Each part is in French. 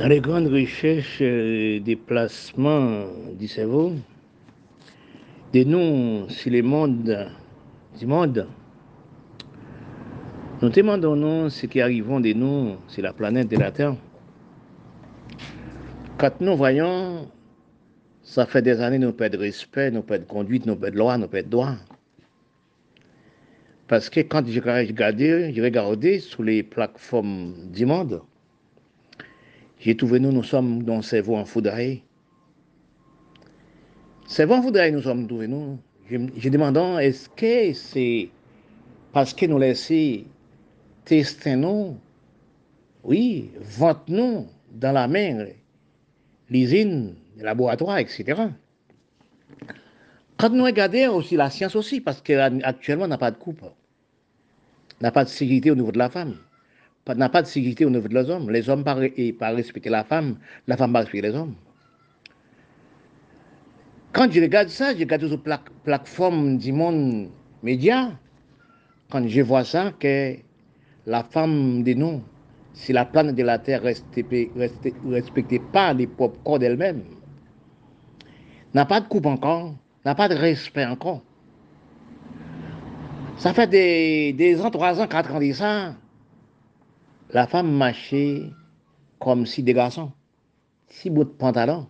Dans les grandes recherches des placements du cerveau, des noms sur les mondes du monde, nous demandons ce qui arrivons de nous sur la planète de la Terre. Quand nous voyons, ça fait des années nous perdons respect, nous perdons conduite, nous perdons loi, nous perdons droit. Parce que quand j'ai regardé, j'ai regardé sur les plateformes du monde, j'ai trouvé nous, nous sommes dans un cerveau en foudré. Cerveau en nous sommes trouvés nous. Je, demandant, est-ce que c'est parce que nous laissons tester nous, oui, vente nous dans la main, l'usine, le laboratoire, etc. Quand nous regardons aussi la science aussi, parce qu'actuellement, on n'a pas de coupe. On n'a pas de sécurité au niveau de la femme. N'a pas de sécurité au niveau de les hommes. Les hommes ne pas respecter la femme, la femme pas respecter les hommes. Quand je regarde ça, je regarde sur la plateforme du monde média, quand je vois ça, que la femme de nous, si la planète de la Terre ne respectait pas les propres corps d'elle-même, n'a pas de coupe encore, n'a pas de respect encore. Ça fait des, ans, trois ans, quatre ans de ça, la femme marchait comme si des garçons, si beau de pantalon.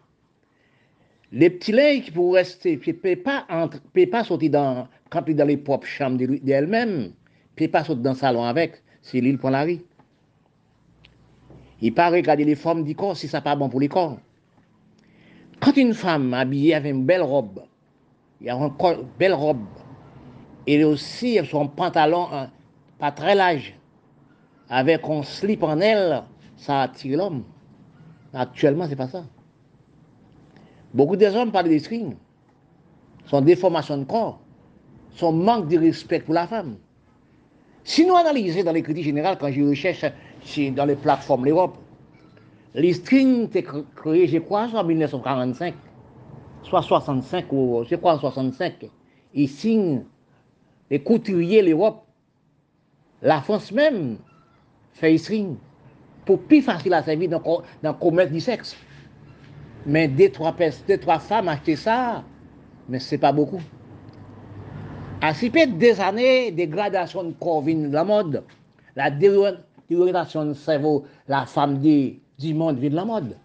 Les petits laits qui pourraient rester, ne peuvent pas, pas sortir dans, dans les propres chambres d'elle-même, ne peuvent pas sortir dans le salon avec c'est l'île pour la rue. Il pas regarder les formes du corps si ça pas bon pour les corps. Quand une femme habillée avec une belle robe, il y a une belle robe, et aussi son pantalon hein, pas très large, avec un slip en elle, ça attire l'homme. Actuellement, c'est pas ça. Beaucoup des hommes parlent des strings, son déformation de corps, son manque de respect pour la femme. Si nous analysons dans les critiques générales, quand je recherche dans les plateformes l'Europe, les strings étaient créés, je crois, en 1945, soit 65, ou je crois en 65. Ils signent les couturiers l'Europe. La France même fait string pour plus facile à servir dans, dans le commerce du sexe. Mais deux, trois, deux, trois femmes achetaient ça, mais ce n'est pas beaucoup. À si peu des années, dégradation de corps vient de la mode, la dégradation de cerveau, la femme du, monde vient de la mode.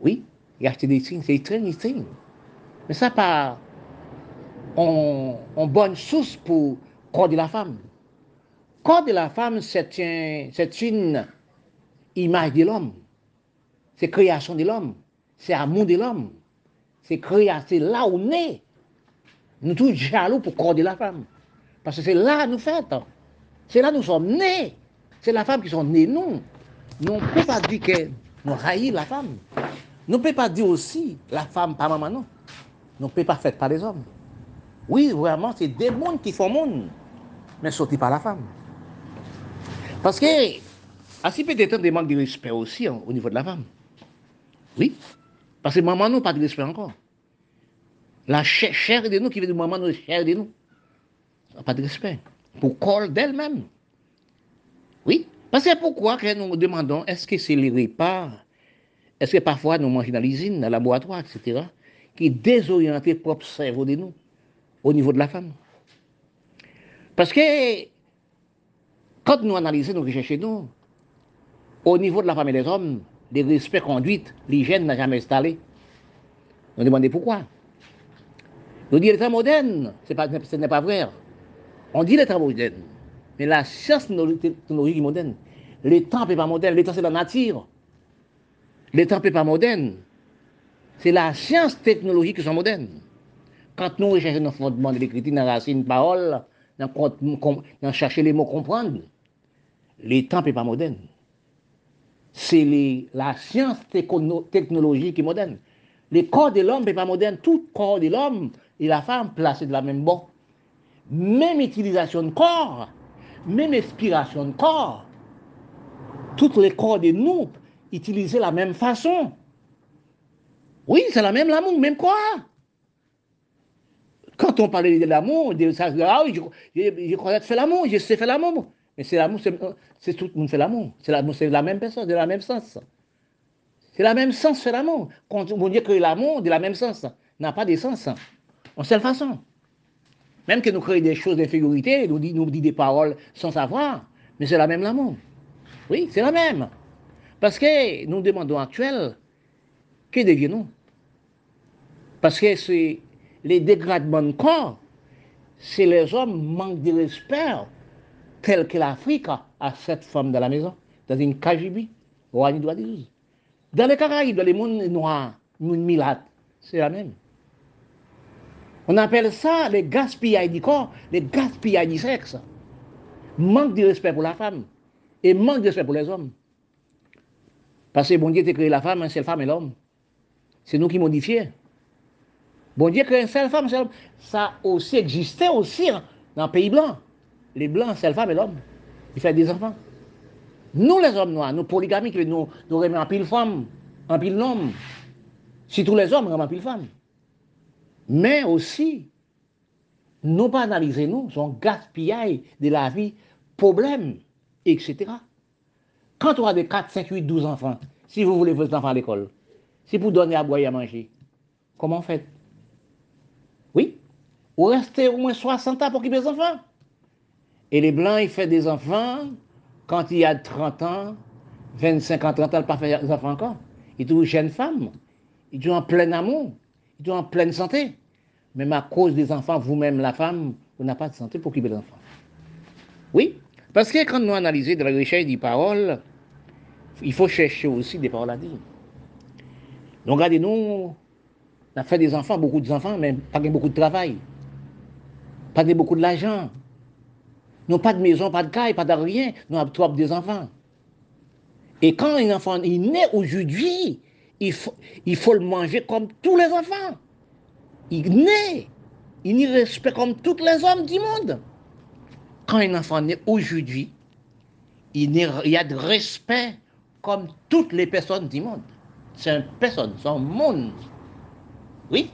Oui, il y a des signes, c'est très string. Mais ça pas en, bonne source pour corps de la femme. Corps de la femme, c'est une image de l'homme. C'est création de l'homme. C'est amour de l'homme. C'est création, c'est là où on est. Nous tous jaloux pour corps de la femme. Parce que c'est là nous faisons. C'est là nous sommes nés. C'est la femme qui sont nés nous. Nous ne pouvons pas dire que nous haïssons la femme. Nous ne pouvons pas dire aussi la femme pas maman non. Nous ne pouvons pas faire par les hommes. Oui, vraiment, c'est des mondes qui font monde. Mais sortis par la femme. Parce que, à si peu de temps, des manques de respect aussi hein, au niveau de la femme. Oui. Parce que maman n'a pas de respect encore. La chair, de nous qui veut dire maman, nous, chair de nous. Pas de respect. Pour corps d'elle-même. Oui. Parce que pourquoi nous demandons, est-ce que c'est les repas, est-ce que parfois nous mangeons dans l'usine, dans le laboratoire, etc., qui désorientent le propre cerveau de nous, au niveau de la femme? Parce que quand nous analysons, nous recherchons, nous, au niveau de la femme et des hommes, des respects conduite, l'hygiène n'a jamais installé. Nous demandons pourquoi. Nous disons l'état moderne, ce n'est pas vrai. On dit l'état moderne, mais la science technologique est moderne. L'état n'est pas moderne, l'état c'est la nature. L'état n'est pas moderne. C'est la science technologique qui sont modernes. Quand nous recherchons nos fondements de l'écriture, dans la racine parole, dans, chercher les mots comprendre, l'état n'est pas moderne. C'est la science technologique qui moderne. Le corps de l'homme n'est pas moderne. Tout corps de l'homme et la femme placés de la même bon. Même utilisation de corps, même expiration de corps. Tous les corps de nous utilisés de la même façon. Oui, c'est la même l'amour, même quoi? Quand on parlait de l'amour, ça, ah je, je, je l'amour, je sais faire l'amour. Mais c'est l'amour, c'est tout le monde fait l'amour. C'est l'amour, c'est la même personne, de la même sens. C'est la même sens, c'est l'amour. Quand on dit que l'amour, de la même sens, n'a pas de sens. En seule façon. Même que nous créons des choses d'infériorité, nous dit, nous des paroles sans savoir, mais c'est la même l'amour. Oui, c'est la même. Parce que nous demandons actuel, que deviens-nous Parce que c'est les dégradements de corps, c'est les hommes manquent de respect, tel que l'Afrique a cette femme dans la maison, dans une KGB, au Dans les Caraïbes, dans les mondes noirs, les mondes c'est la même. On appelle ça les gaspillages du corps, les gaspillages du sexe. Manque de respect pour la femme et manque de respect pour les hommes. Parce que bon Dieu a créé la femme, c'est la femme et l'homme. C'est nous qui modifions. Bon Dieu créé une seule femme, seule ça aussi existait aussi hein, dans le pays blanc. Les blancs, c'est la femme et l'homme. Ils font des enfants. Nous, les hommes noirs, nous polygamiques, nous, nous en pile femme, en pile homme. Si tous les hommes remettent en pile femme. Mais aussi, nous pas analyser nous, son gaspillage de la vie, problème, etc. Quand on a des 4, 5, 8, 12 enfants, si vous voulez vos enfants à l'école, si vous donnez à boire et à manger, comment faites? Oui, vous restez au moins 60 ans pour occuper les enfants? Et les Blancs, ils font des enfants quand il y a 30 ans, 25 ans, 30 ans, ils ne pas faire des enfants encore. Ils sont jeunes femmes, ils sont en plein amour, ils sont en pleine santé. Même à cause des enfants, vous-même, la femme, vous n'avez pas de santé pour occuper les enfants. Oui, parce que quand nous analysons de la richesse des paroles, il faut chercher aussi des paroles à dire. Donc, regardez-nous, on a fait des enfants, beaucoup d'enfants, mais pas beaucoup de travail, pas beaucoup de l'argent. Nous pas de maison, pas de caille, pas de rien, nous avons des enfants. Et quand un enfant est né aujourd'hui, il faut, il faut le manger comme tous les enfants. Il naît, il y respecte comme tous les hommes du monde. Quand un enfant naît aujourd'hui, il y a de respect comme toutes les personnes du monde. C'est une personne, c'est un monde. Oui,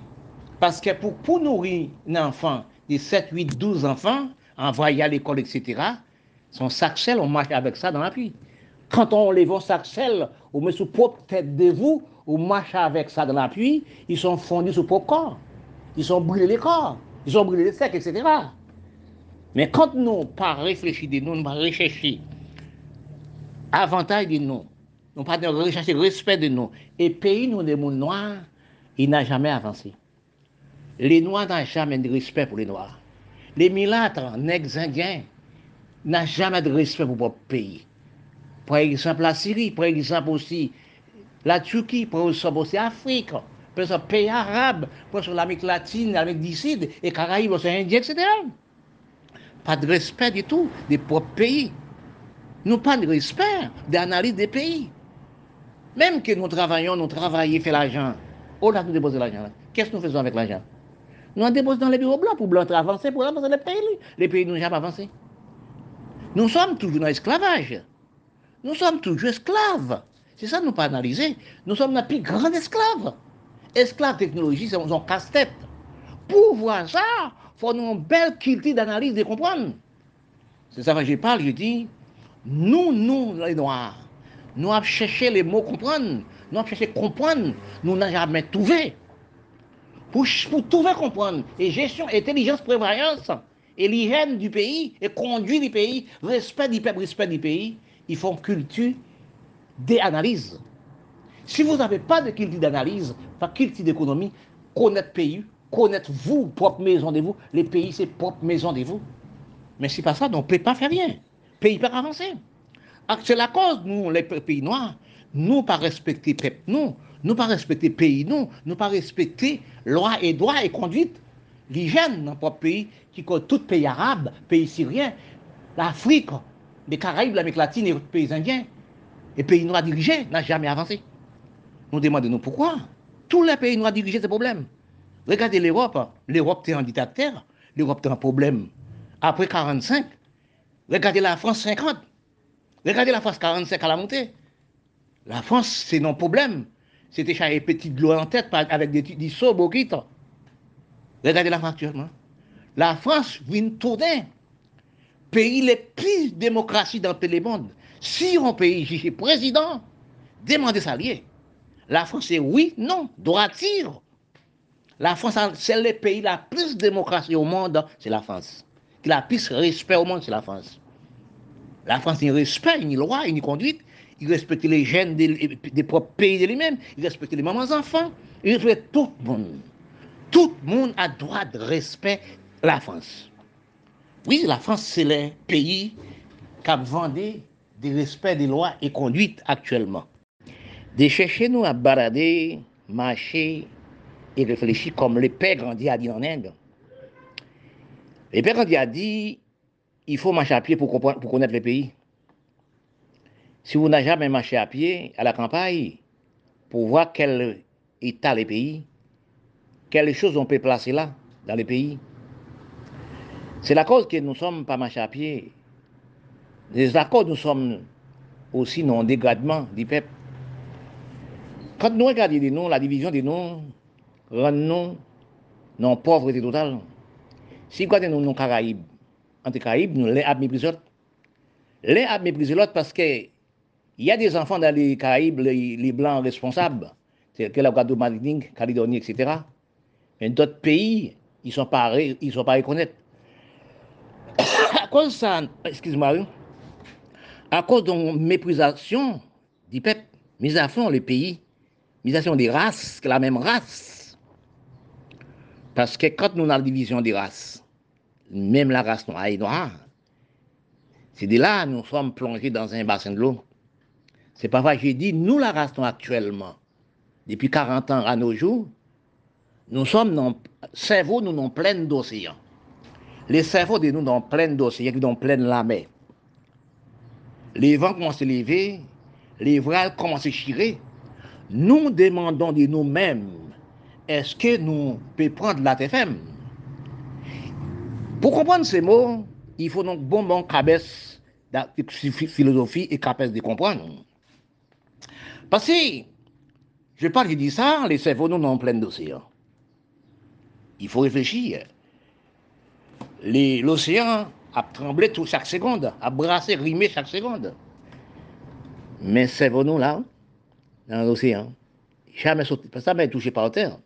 parce que pour, pour nourrir un enfant de 7, 8, 12 enfants, envoyer à l'école, etc., son sac sel, on marche avec ça dans la pluie. Quand on lève un sac sel, on met sous propre tête de vous, on marche avec ça dans la pluie, ils sont fondus sous propre corps. Ils ont brûlé les corps, ils ont brûlé les secs, etc. Mais quand nous pas réfléchi de nous, nous pas recherché avantage de nous, nous pas recherché respect de nous, et pays nous des mondes noirs, il n'a jamais avancé. Les noirs n'ont jamais de respect pour les noirs. Les milâtres, nègres indiens, n'ont jamais de respect pour leur pays. Par exemple, la Syrie, par exemple aussi la Turquie, par exemple aussi l'Afrique par exemple, pays arabes, par exemple l'Amérique latine, l'Amérique du Sud, et Caraïbes, l'océan Indien, etc. Pas de respect du tout des propres pays. Nous pas de respect d'analyse des pays. Même que nous travaillons, nous travaillons, fait l'argent. Oh là, nous déposons l'argent. Qu'est-ce que nous faisons avec l'argent? Nous en déposons dans les bureaux blancs pour blancs avancer, pour avancer les pays. Les pays n'ont jamais avancé. Nous sommes toujours dans l'esclavage. Nous sommes toujours esclaves. C'est ça nous pas analyser. Nous sommes la plus grande esclave. Esclave technologie, c'est un casse-tête. Pour voir ça, il faut une belle culture d'analyse de comprendre. C'est ça que je parle, je dis, nous, nous, les Noirs, nous avons cherché les mots comprendre, nous avons cherché comprendre, nous n'avons jamais trouvé. Pour, pour trouver comprendre, et gestion, intelligence, prévoyance, et l'hygiène du pays, et conduire du pays, respect du peuple, respect du pays, ils font culture des analyses. Si vous n'avez pas de culture d'analyse, pas culture d'économie, connaître pays, connaître vous, propre maison de vous, les pays, c'est propre maison de vous. Mais si pas ça, on ne peut pas faire rien. Pays pas avancer. C'est la cause, nous, les pays noirs, nous pas respecter peuple, nous, nous pas respecter pays, nous, nous pas respecter loi et droit et conduite. L'hygiène dans notre pays, qui compte tout pays arabe, pays syrien, l'Afrique, les Caraïbes, l'Amérique latine et les pays indiens, et pays noirs dirigés, n'a jamais avancé. Nous demandons pourquoi. Tous les pays noirs dirigés ces problèmes. Regardez l'Europe. L'Europe est en dictateur. L'Europe est un problème. Après 45, regardez la France 50. Regardez la France 45 à la montée. La France, c'est non problème. C'était chaque petite l'eau en tête avec des, des sauts Regardez la France actuellement. La France vient tourner. pays les plus démocratiques dans tous les mondes. Si un pays juge président, demandez ça. La France est oui, non, droit tire. La France, c'est le pays la plus démocratie au monde, c'est la France. Qui a plus respect au monde, c'est la France. La France, il respect, une loi, une conduite. Il respecte les gènes des, propres pays de lui-même. Il respecte les mamans enfants. Il respecte tout le monde. Tout le monde a droit de respect la France. Oui, la France, c'est le pays qui a vendu des respects des lois et conduites actuellement. De chercher nous à balader, marcher et réfléchir comme le père Gandhi a dit en Inde. Le père Gandhi a dit il faut marcher à pied pour, pour connaître le pays. Si vous n'avez jamais marché à pied à la campagne pour voir quel état le pays, quelles choses on peut placer là, dans le pays, c'est la cause que nous ne sommes pas marchés à pied. Les accords, nous sommes aussi dans le dégradement du peuple. Quand nous regardons nous, la division des noms rend nous la pauvreté totale. Si nous regardons nos Caraïbes, entre Caraïbes, nous les avons méprisés l'autre. Les avons méprisés l'autre parce qu'il y a des enfants dans les Caraïbes, les, blancs responsables, c'est que la Guadeloupe, Calédonie, etc. Mais d'autres pays, ils ne sont pas, ils sont à cause ça, excuse-moi, à cause de la méprisation du peuple, mis à fond le pays, misation des races, la même race. Parce que quand nous avons la division des races, même la race noire et noire, c'est de là que nous sommes plongés dans un bassin de l'eau. C'est vrai, j'ai dit, nous la noire actuellement, depuis 40 ans à nos jours, nous sommes dans cerveau, nous sommes plein d'océans. Les cerveaux de nous dans plein d'océans, qui dans pleine la mer. Les vents commencent à lever, les voiles commencent à chirer. Nous demandons de nous-mêmes, est-ce que nous pouvons prendre la TFM Pour comprendre ces mots, il faut donc bon bon cabesse de philosophie et capacité de comprendre. Parce que, je parle, je dis ça, les cerveaux nous dans plein d'océans. Il faut réfléchir l'océan a tremblé tout chaque seconde, a brassé, rimé chaque seconde. Mais c'est nous là, dans l'océan, jamais sauté, touché par terre.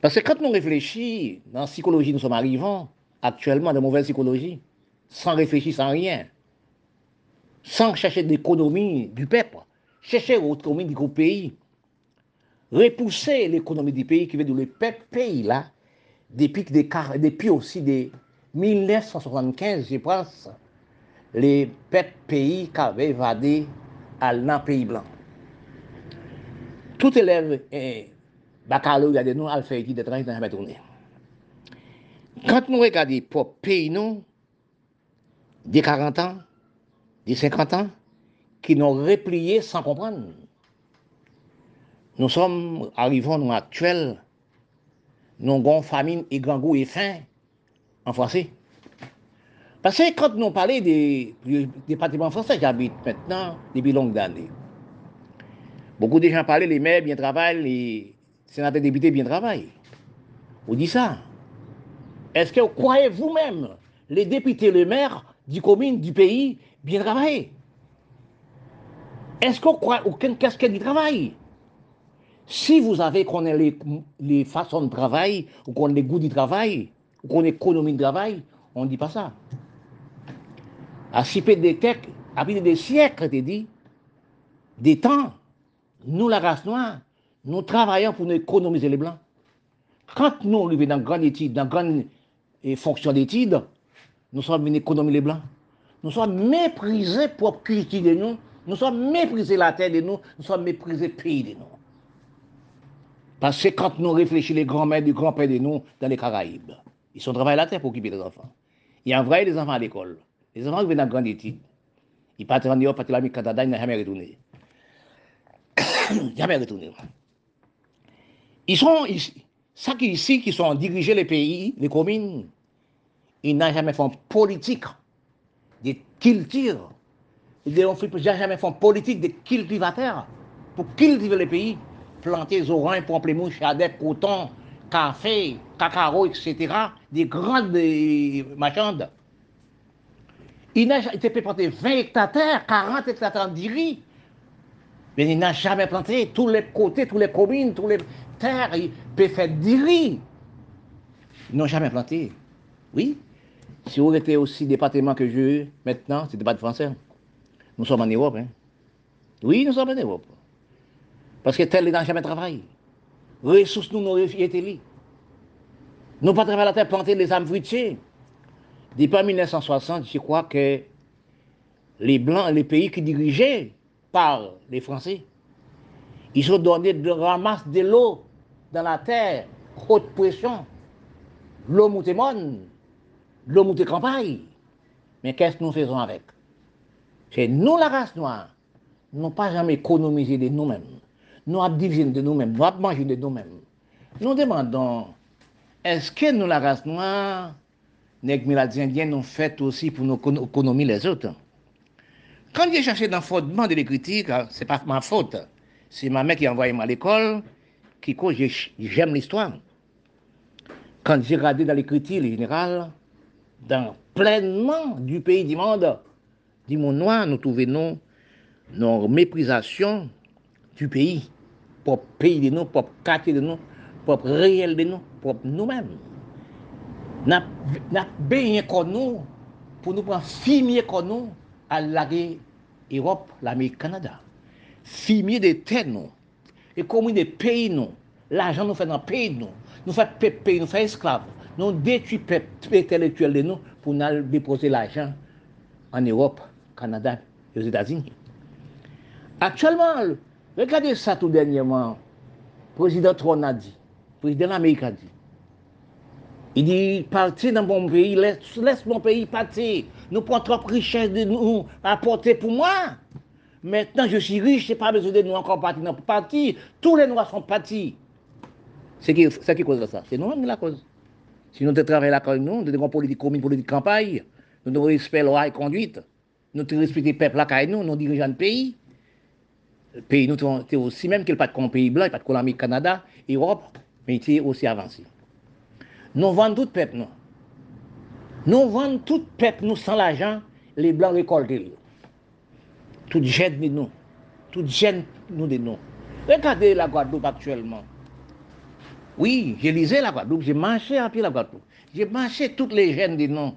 Parce que quand nous réfléchissons, dans la psychologie, nous sommes arrivants actuellement dans mauvaise psychologie, sans réfléchir, sans rien, sans chercher d'économie du peuple, chercher autre commune du pays, repousser l'économie du pays qui veut dire le pays là, depuis, des, depuis aussi des 1975, je pense, les pays qui avaient évadé à l'an pays blanc. Tout élève eh, baccalauréat de nous a fait de 30 ans tourner. Quand nous regardons pour pays nous, des 40 ans, des 50 ans, qui nous ont replié sans comprendre. Nous sommes, arrivons nous actuels, nous avons famine et grand goût et faim en français. Parce que quand nous parlons des départements français, j'habite maintenant depuis longues années. Beaucoup de gens parlent, les maires bien travaillent, les sénateurs députés bien travaillent. Vous dites ça. Est-ce que vous croyez vous-même, les députés, les maires du commune, du pays, bien travaillent? Est-ce vous croyez aucun casquette du travail? Si vous avez qu'on les, les, façons de travail, ou qu'on les goûts du travail, ou qu'on économie de travail, on ne dit pas ça. À peu des têtes, après des siècles, tu dit, des temps, nous, la race noire, nous travaillons pour économiser les blancs. Quand nous arrivons dans grande étude, dans grande fonction d'étude, nous sommes venus économiser les blancs. Nous sommes méprisés pour cultiver de nous, nous sommes méprisés la terre de nous, nous sommes méprisés le pays de nous. Parce que quand nous réfléchissons les grands-mères du grand-père de nous dans les Caraïbes, ils sont travaillés la terre pour occuper les enfants. Ils envoient les enfants à l'école. Les enfants viennent dans grande étude. Ils partent en Europe, partent au Canada, ils n'ont jamais retourné. jamais retourné. Ils sont ici. Ça qui ici, qui sont dirigés les pays, les communes, ils n'ont jamais fait politique de culture. Ils n'ont jamais fait politique de cultivateurs pour cultiver les pays planter des oranges, pamplemousses, chadec, coton, café, cacao, etc. Des grandes marchandes. Il, n'a, peut planter 20 hectares, 40 hectares de riz. Mais il n'a jamais planté tous les côtés, tous les communes, tous les terres. Il peut faire riz. Ils n'ont jamais planté. Oui. Si vous étiez aussi département que je maintenant, c'est de français. Nous sommes en Europe. Hein. Oui, nous sommes en Europe. Parce que tel n'a jamais travaillé. Ressources nous n'ont été. Nous pas travaillé la terre, planter les âmes fruitiers. Depuis 1960, je crois que les Blancs, les pays qui dirigeaient par les Français, ils ont donné de ramasse de l'eau dans la terre, haute pression. L'eau monte l'eau monte campagne. Mais qu'est-ce que nous faisons avec? C'est nous, la race noire. Nous pas jamais économisé de nous-mêmes. Nous avons divisé de nous-mêmes, nous avons mangé de nous-mêmes. Nous demandons, est-ce que nous, la race noire, nègres Indiens, nous fait aussi pour nous économiser les autres? Quand j'ai cherché dans le fondement de l'écriture, hein, ce n'est pas ma faute. C'est ma mère qui a envoyé à l'école, qui cause j'aime l'histoire. Quand j'ai regardé dans l'écriture générale, dans pleinement du pays du monde, Di moun non, noa nou touve nou nou meprizasyon du peyi. Pop peyi de nou, pop kate de nou, pop reyel de nou, pop nou men. Nap, nap benye kon nou pou nou pran fimye kon nou al lage Erop, l'Amerik, Kanada. Fimye de ten nou. E komi de peyi nou. L'ajan nou fè nan peyi nou. Nou fè pep peyi, nou fè esklav. Nou detui pep intelektuel de nou pou nan depose l'ajan an Erop. Canada et aux États-Unis. Actuellement, regardez ça tout dernièrement. Le président Trump a dit, le président de l'Amérique a dit, il dit, partez dans mon pays, laisse, mon pays partir. Nous prenons trop de richesse de nous apporter pour moi. Maintenant, je suis riche, je n'ai pas besoin de nous encore partir. Partir. Tous les Noirs sont partis. C'est qui, qui cause ça? C'est nous-mêmes la cause. Si nous travaillons là avec nous, nous avons politique commune, politique campagne, nous devons respecter la loi et conduite, nou te respekte pep lakay e nou, nou dirijan peyi. Peyi nou te osi, menm ke l pat kon peyi blan, pat kon l'Amérique, Kanada, Europe, men te osi avansi. Nou vande tout pep nou. Nou vande tout pep nou san l'ajan, le blan rekolte l. Tout jen de nou. Tout jen nou de nou. Rekade la Guadeloupe aktuellement. Oui, je lisais la Guadeloupe, je manche api la Guadeloupe. Je manche tout les jen de nou.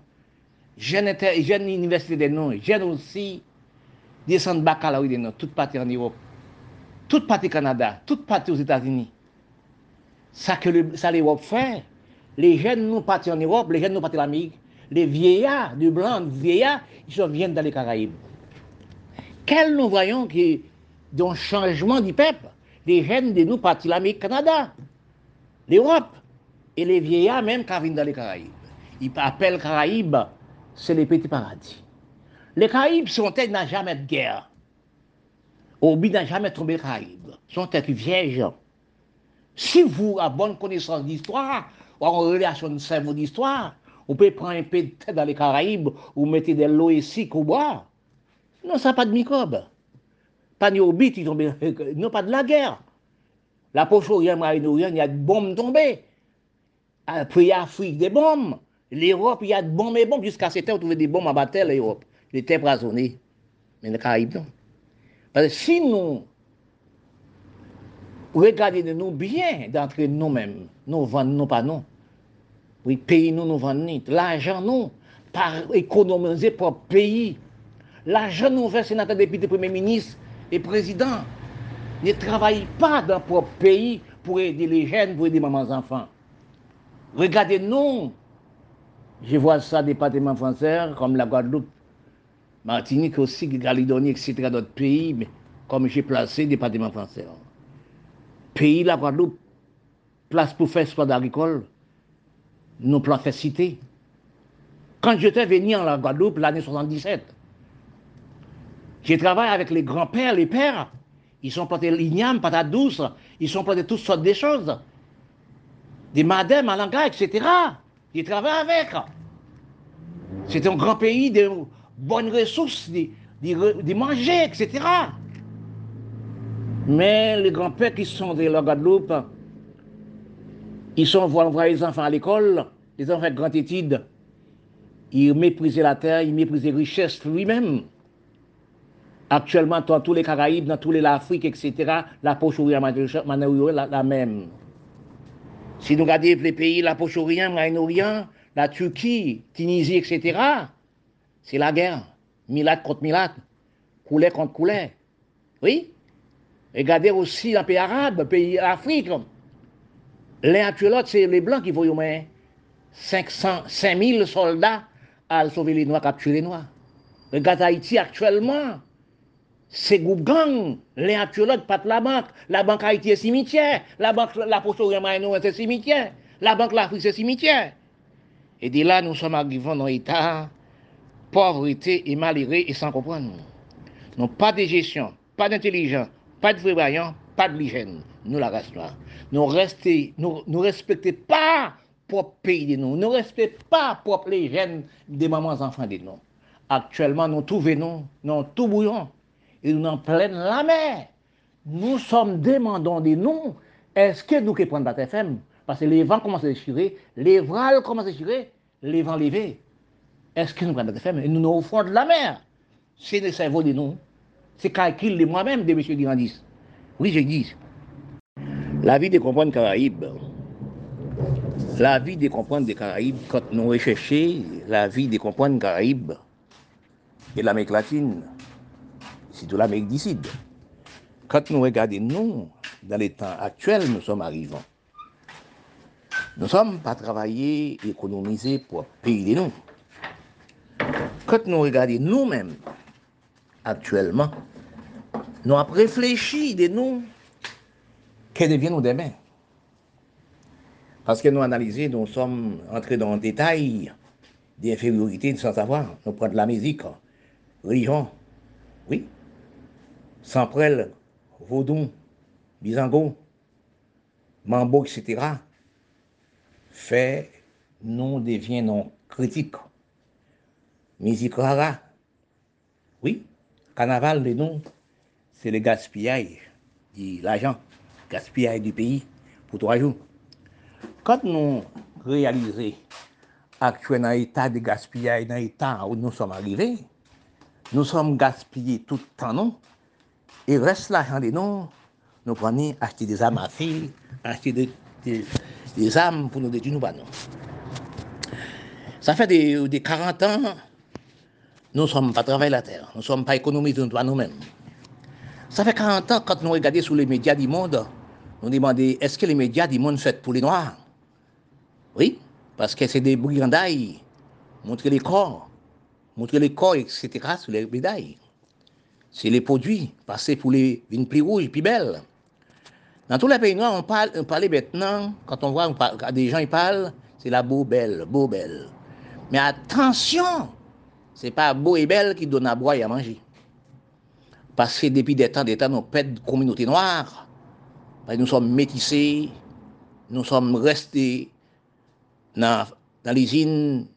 Jeunes, jeunes universités de nous, jeunes aussi, des centres baccalauréat de nous, toutes parties en Europe, toutes parties au Canada, toutes parties aux États-Unis. Ça que l'Europe fait, les jeunes nous partent en Europe, les jeunes nous partent en Amérique. Les vieillards, du blanc, les vieillards, ils viennent dans les Caraïbes. Quel nous voyons qui, d'un changement du peuple, les jeunes de nous partent en Amérique, Canada, l'Europe, et les vieillards même qui viennent dans les Caraïbes. Ils appellent Caraïbes, c'est les petits paradis. Les Caraïbes sont elles n'a jamais de guerre. Obi n'a jamais tombé les Caraïbes. Sont elles vierges. Si vous avez bonne connaissance d'histoire, ou en relation de cerveau d'histoire, on peut prendre un peu de tête dans les Caraïbes ou mettre de l'eau ici au bois. Non, ça n'a pas de microbes. Pas de orbite, ils tombent, non, pas de la guerre. La poche il y a des bombes tombées. Après, il y a Afrique des bombes. L'Europe, il y a des bombes et bombes. Jusqu'à cette heure, on trouve des bombes à battre l'Europe. Les terres Mais les Caraïbes, non. Parce que si nous regardons de nous bien d'entre nous-mêmes, nous vendons, nous pas nous. Oui, pays nous, nous vendons. L'argent, nous, par économiser pour pays. L'argent, nous, fait sénateur, député, premier ministre et président, ne travaillent pas dans notre pays pour aider les jeunes, pour aider les mamans enfants. Regardez-nous. Je vois ça département français, comme la Guadeloupe, Martinique aussi, Galidonie, etc., d'autres pays, mais comme j'ai placé département français. Pays, la Guadeloupe, place pour faire sport agricole, nous plans fait citer. Quand j'étais venu en la Guadeloupe l'année 77, j'ai travaillé avec les grands-pères, les pères. Ils sont plantés l'igname, patate douce, ils sont plantés toutes sortes de choses. Des madames, langage, etc. J'ai travaillé avec. C'était un grand pays de bonnes ressources, de, manger, etc. Mais les grands-pères qui sont de la Guadeloupe, ils sont envoyés les enfants à l'école, les enfants de grandes études. il méprisait la terre, il méprisait la richesse lui-même. Actuellement, dans tous les Caraïbes, dans tous les l'Afrique, etc., la poche la, la même. Si nous regardons les pays, la poche Moyen-Orient, la Turquie, Tunisie, etc., c'est la guerre. Milat contre Milat, coulet contre coulet. Oui? Regardez aussi les pays arabes, pays d'Afrique. L'un actuel l'autre, c'est les Blancs qui vont 500, 5000 soldats à sauver les Noirs, capturer les Noirs. Regardez Haïti actuellement. Se goup gang, le arkeolog pat la bank, la bank Haiti e simitye, la bank la Poso-Orient Mayonou e se simitye, la bank l'Afrique se simitye. E di la nou som agrivon nan etat, povrite e malire e san kompran nou. Nou pa de jesyon, pa d'intellijans, pa de vrebayan, pa de lijen, nou la rase noa. Nou reste, nou, nou respekte pa prop peyi de nou, nou respekte pa prop lijen de maman zanfan de nou. Aktuellement nou touve nou, nou tou bouyon, Et nous en pleine la mer. Nous sommes demandants de nous. Est-ce que nous qui prenons la FM Parce que les vents commencent à déchirer, les vrales commencent à déchirer, les vents levés. Est-ce que nous prenons la FM Et nous nous offrons de la mer. C'est le cerveau de nous. C'est calcul de moi-même de M. Durandis. Oui, je dis. La vie des compagnes Caraïbes, la vie des compagnes des Caraïbes, quand nous recherchons la vie des compagnes Caraïbes et l'Amérique latine, c'est de l'Amérique Sud, quand nous regardons, nous, dans les temps actuels, nous sommes arrivants. Nous ne sommes pas travaillés, économisés pour payer nous. Quand nous regardons nous-mêmes, actuellement, nous avons réfléchi de nous, que deviennent-nous demain? Parce que nous analysons, nous sommes entrés dans le détail d'infériorité sans savoir. Nous prenons de la musique, religion, oui, Samprel, Vaudon, Bizango, Mambo, etc., fait nous deviendrons critiques. Musique rara, oui, carnaval de nous, c'est le gaspillage de l'argent, gaspillage du pays pour trois jours. Quand nous réalisons actuellement dans l'état de gaspillage, dans l'état où nous sommes arrivés, nous sommes gaspillés tout le temps, non? Et reste l'argent de nous, nous prenons acheter des armes à feu, acheter des, des, pour nous détruire nous. Ça fait des, des 40 ans, nous ne sommes pas travailler la terre, nous ne sommes pas économisés nous-mêmes. Ça fait 40 ans, quand nous regardons sur les médias du monde, nous demandons est-ce que les médias du monde sont pour les Noirs? Oui, parce que c'est des brigandailles, montrer les corps, montrer les corps, etc., sur les médailles. C'est les produits, passer pour les vignes plus rouges, plus belles. Dans tous les pays noirs, on parle, on parle maintenant, quand on voit on des gens parlent, c'est la beau belle, beau belle. Mais attention, c'est pas beau et belle qui donne à boire et à manger. Parce que depuis des temps, des temps, nous perdons de communauté noire. nous sommes métissés, nous sommes restés dans, dans l'usine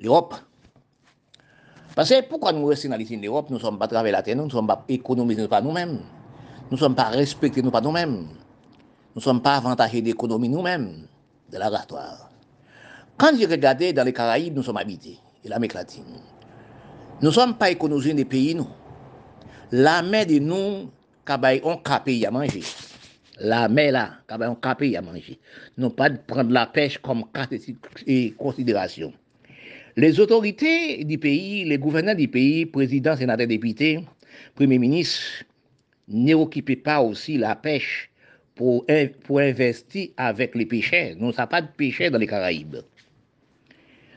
l'Europe. Parce que pourquoi nous restons dans l'usine l'Europe, nous ne sommes pas travaillés la terre, nous ne sommes pas économisés nous-mêmes. Nous ne sommes pas respectés nous nous-mêmes. Nous ne sommes pas avantagés d'économie nous-mêmes, de la laboratoire. Quand j'ai regardé dans les Caraïbes, nous sommes habités, et l'Amérique latine. Nous ne sommes pas économisés des pays, nous la mer de nous, on capé à manger. La mer là, on capé à manger. Non pas de prendre la pêche comme considération. Les autorités du pays, les gouverneurs du pays, présidents, sénateurs, députés, premiers ministres, n'occupent pas aussi la pêche pour, investir avec les pêcheurs. Nous n'avons pas de pêcheurs dans les Caraïbes.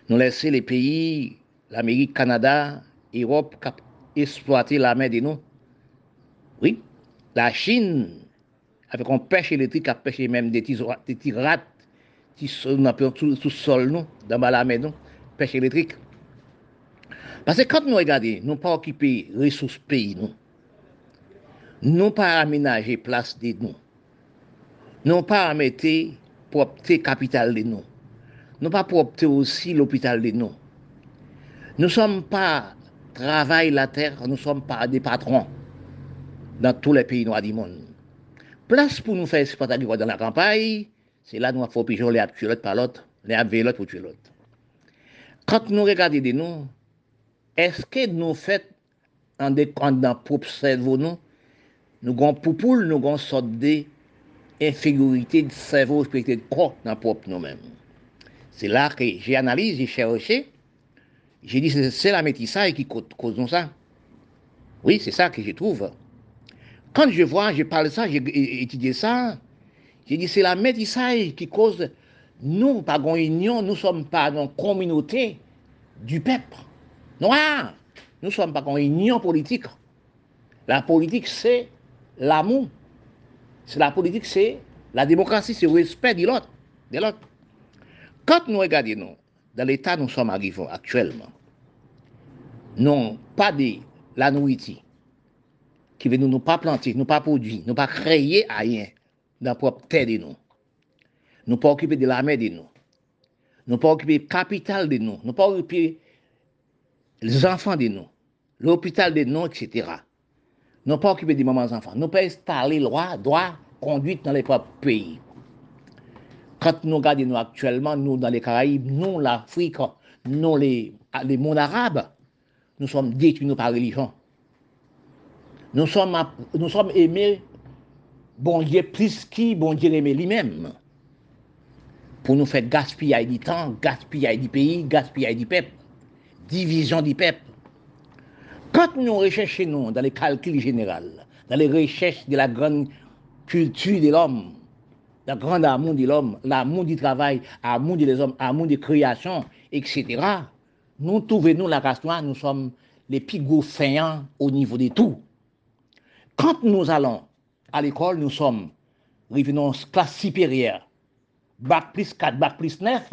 Nous laissons les pays, l'Amérique, Canada, Europe, exploiter la mer de nous. Oui, la Chine, avec une pêche électrique, a pêché même des petits, rats, qui sont sous le sol, nous, dans la mer, nous, pêche électrique. Parce que quand nous regardons, nous pas occuper les ressources pays, nous, nous pas aménager place de nous, nous pas mettre propre capital de nous, nous pas propre aussi l'hôpital de nous. Nous ne sommes pas travail la terre, nous ne sommes pas des patrons dans tous les pays noirs du monde. Place pour nous faire agricole dans la campagne, c'est là nous avons pigeon les culottes par l'autre, les vélotes pour tuer l'autre. Quand nous regardons de nous, est-ce que nous faisons en dans propre cerveau nous, nous avons pour nous avons sorte d'infériorité de cerveau, de corps dans propre nous-mêmes. C'est là que j'ai analysé, j'ai cherché, j'ai dit c'est la métissage qui cause ça. Oui, c'est ça que je trouve. Quand je vois, je parle ça, j'ai étudié ça, j'ai dit c'est la métissage qui cause, nous, pas une union, nous ne sommes pas dans communauté du peuple noir. Nous ne sommes pas dans union politique. La politique, c'est l'amour. La politique, c'est la démocratie, c'est le respect de l'autre. De l'autre. Quand nous regardons, nous, dans l'état nous sommes arrivés actuellement, non pas de la nourriture qui veut nous, nous pas planter, nous pas produire, nous pas créer rien dans la propre terre de nous. Nou pa okipe de la mè de nou. Nou pa okipe kapital de nou. Nou pa okipe les enfants de nou. L'hôpital de nou, etc. Nou pa okipe de maman enfants. Nou pa installe lwa, doa, konduite nan le pop peyi. Kant nou gade nou aktuellement, nou dan le Karaib, nou l'Afrique, nou le moun arabe, nou som detu nou pa religion. Nou som, som eme bon diye plis ki bon diye eme li menm. Pour nous faire gaspiller du temps, gaspiller du pays, gaspiller du peuple, division du peuple. Quand nous recherchons dans les calculs généraux, dans les recherches de la grande culture de l'homme, le grand amour de l'homme, l'amour du travail, l'amour des hommes, l'amour de création, etc., nous trouvons, la race noire, nous sommes les plus gros au niveau de tout. Quand nous allons à l'école, nous sommes, revenons classe supérieure, bac plus 4, bac plus 9,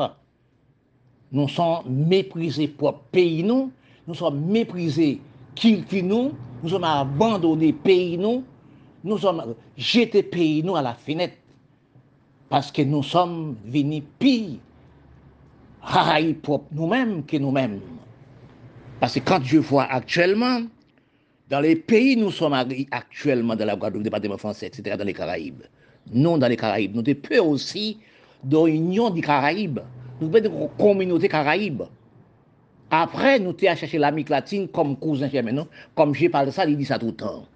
nous sommes méprisés pour pays nous, nous sommes méprisés culture nous, nous sommes abandonnés pays nous, nous sommes jetés pays nous à la fenêtre parce que nous sommes venus pire pour nous-mêmes que nous-mêmes. Parce que quand je vois actuellement, dans les pays nous sommes actuellement, dans la Guadeloupe, département français, etc., dans les Caraïbes, non dans les Caraïbes, nous sommes aussi dans l'Union des Caraïbes, nous sommes une communauté Caraïbe. Après, nous sommes à chercher l'Amérique latine comme cousin nous, comme j'ai parlé de ça, il dit ça tout le temps.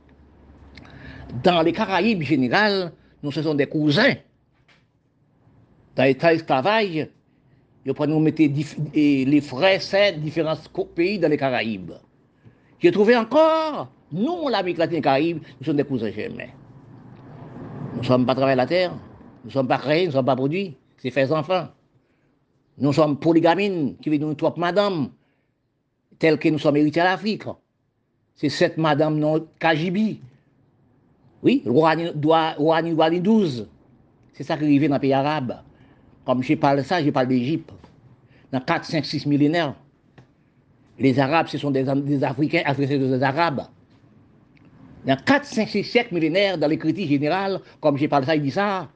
Dans les Caraïbes général, nous sommes des cousins. Dans l'état d'esclavage, nous mettre les frères saints différents pays dans les Caraïbes. J'ai trouvé encore, nous, l'Amérique latine et Caraïbes, nous sommes des cousins germains. Nous ne sommes pas travaillés la terre, nous ne sommes pas créés, nous ne sommes pas produits, c'est faire enfants. Nous sommes polygamines, qui veut nous trois madame, telles que nous sommes héritiers à l'Afrique. C'est cette madame non Kajibi. Oui, Rouhani 12. C'est ça qui arrive dans les pays arabes. Comme je parle de ça, je parle d'Égypte. Dans 4, 5, 6 millénaires, les Arabes, ce sont des, Africains, Africains, des Arabes. Dans 4, 5, 6 siècles millénaires, dans l'écriture générale, comme je parle de ça, il dit ça,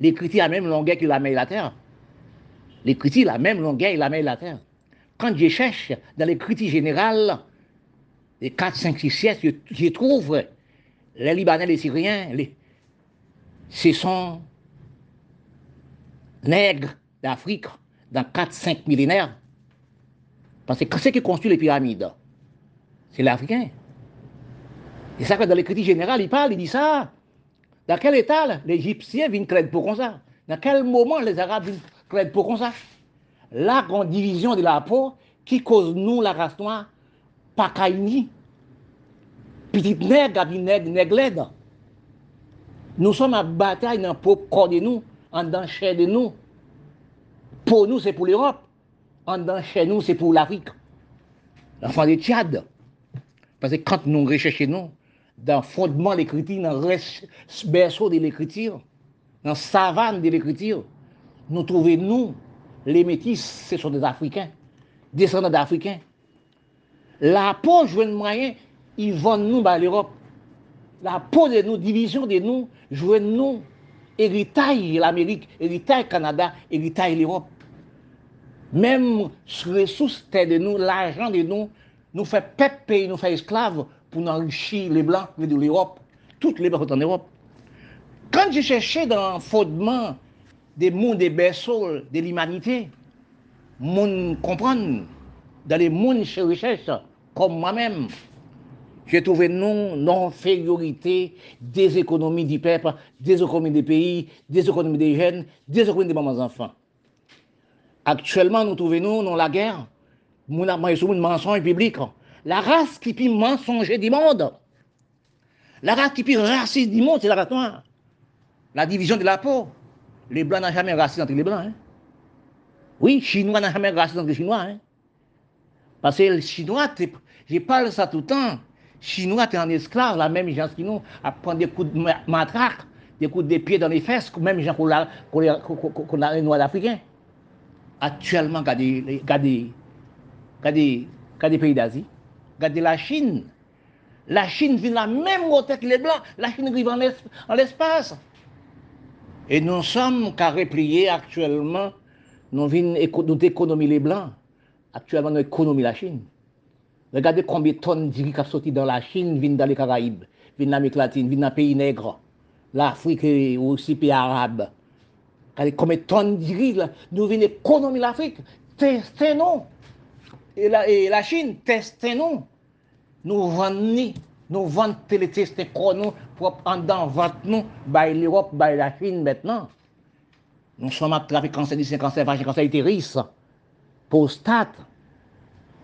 l'écriture a la même longueur que la mer et la terre. L'écriture a la même longueur que la mer et la terre. Quand je cherche dans l'écriture générale, les 4, 5, 6 siècles, je, trouve les Libanais, les Syriens, ce sont nègres d'Afrique dans 4-5 millénaires. Parce que ce qui construit les pyramides, c'est l'Africain. Et ça que dans l'écriture générale, il parle, il dit ça. Dans quel état l'Égyptien vient créer pour comme ça? Dans quel moment les Arabes viennent créer pour comme ça? La grande division de la peau qui cause nous, la race noire, pas caïni. Petite nègre, nègre, nègre Nous sommes à bataille dans le corps de nous en chez de nous. Pour nous, c'est pour l'Europe. En dedans chez nous, c'est pour l'Afrique. L'enfant de Tchad. Parce que quand nous recherchons, nous, dans le fondement de l'écriture, dans le berceau de l'écriture, dans la savane de l'écriture, nous trouvons, nous, les métis, ce sont des Africains, descendants d'Africains. La peau, je veux moyen, ils vendent nous vers l'Europe. La peau de nous, division de nous, je nous, héritage l'Amérique, héritage Canada, héritage l'Europe. Même ressources de nous, l'argent de nous, nous fait peuple pays, nous fait esclaves, pour enrichir les Blancs, de l'Europe, toutes les Blancs en Europe. Quand j'ai cherché dans fondement des mondes des berceaux de l'humanité, mon comprendre, dans les mondes je recherche, comme moi-même, j'ai trouvé non, non-infériorité des économies du peuple, des économies des pays, des économies des jeunes, des économies des mamans-enfants. Actuellement, nous trouvons nous dans la guerre, nous avons un mensonge public. La race qui peut mensonger du monde, la race qui peut raciste du monde, c'est la race noire. La division de la peau. Les blancs n'ont jamais raciste entre les blancs. Hein. Oui, les Chinois n'ont jamais raciste entre les Chinois. Hein. Parce que les Chinois, je parle ça tout le temps. Chinois, tu es un esclave, la même gens qui nous, à prendre des coups de matraque, des coups de pied dans les fesses, même gens qu'on a, les Noirs africains. Actuellement, regardez, regardez, regardez, regardez pays d'Asie, Gade la Chine. La Chine vin la même côté que les Blancs. La Chine arrive en l'espace. Et nous sommes qu'à replier actuellement nous économie les Blancs. Actuellement, nous économie la Chine. Regardez combien de tonnes d'iri qui sorti dans la Chine viennent dans les Caraïbes, viennent dans l'Amérique latine, viennent dans les pays nègres, l'Afrique et aussi les pays arabes. Regardez combien de tonnes d'iri nous viennent économie l'Afrique. C'est non. e la, e la Chin testen nou. Nou vand ni, nou vand teletesten kon nou, prop andan vant nou, bay l'Europe, bay la Chin maintenant. Nou som ap trafik kanser, disen kanser, vajin kanser, iteris, postat,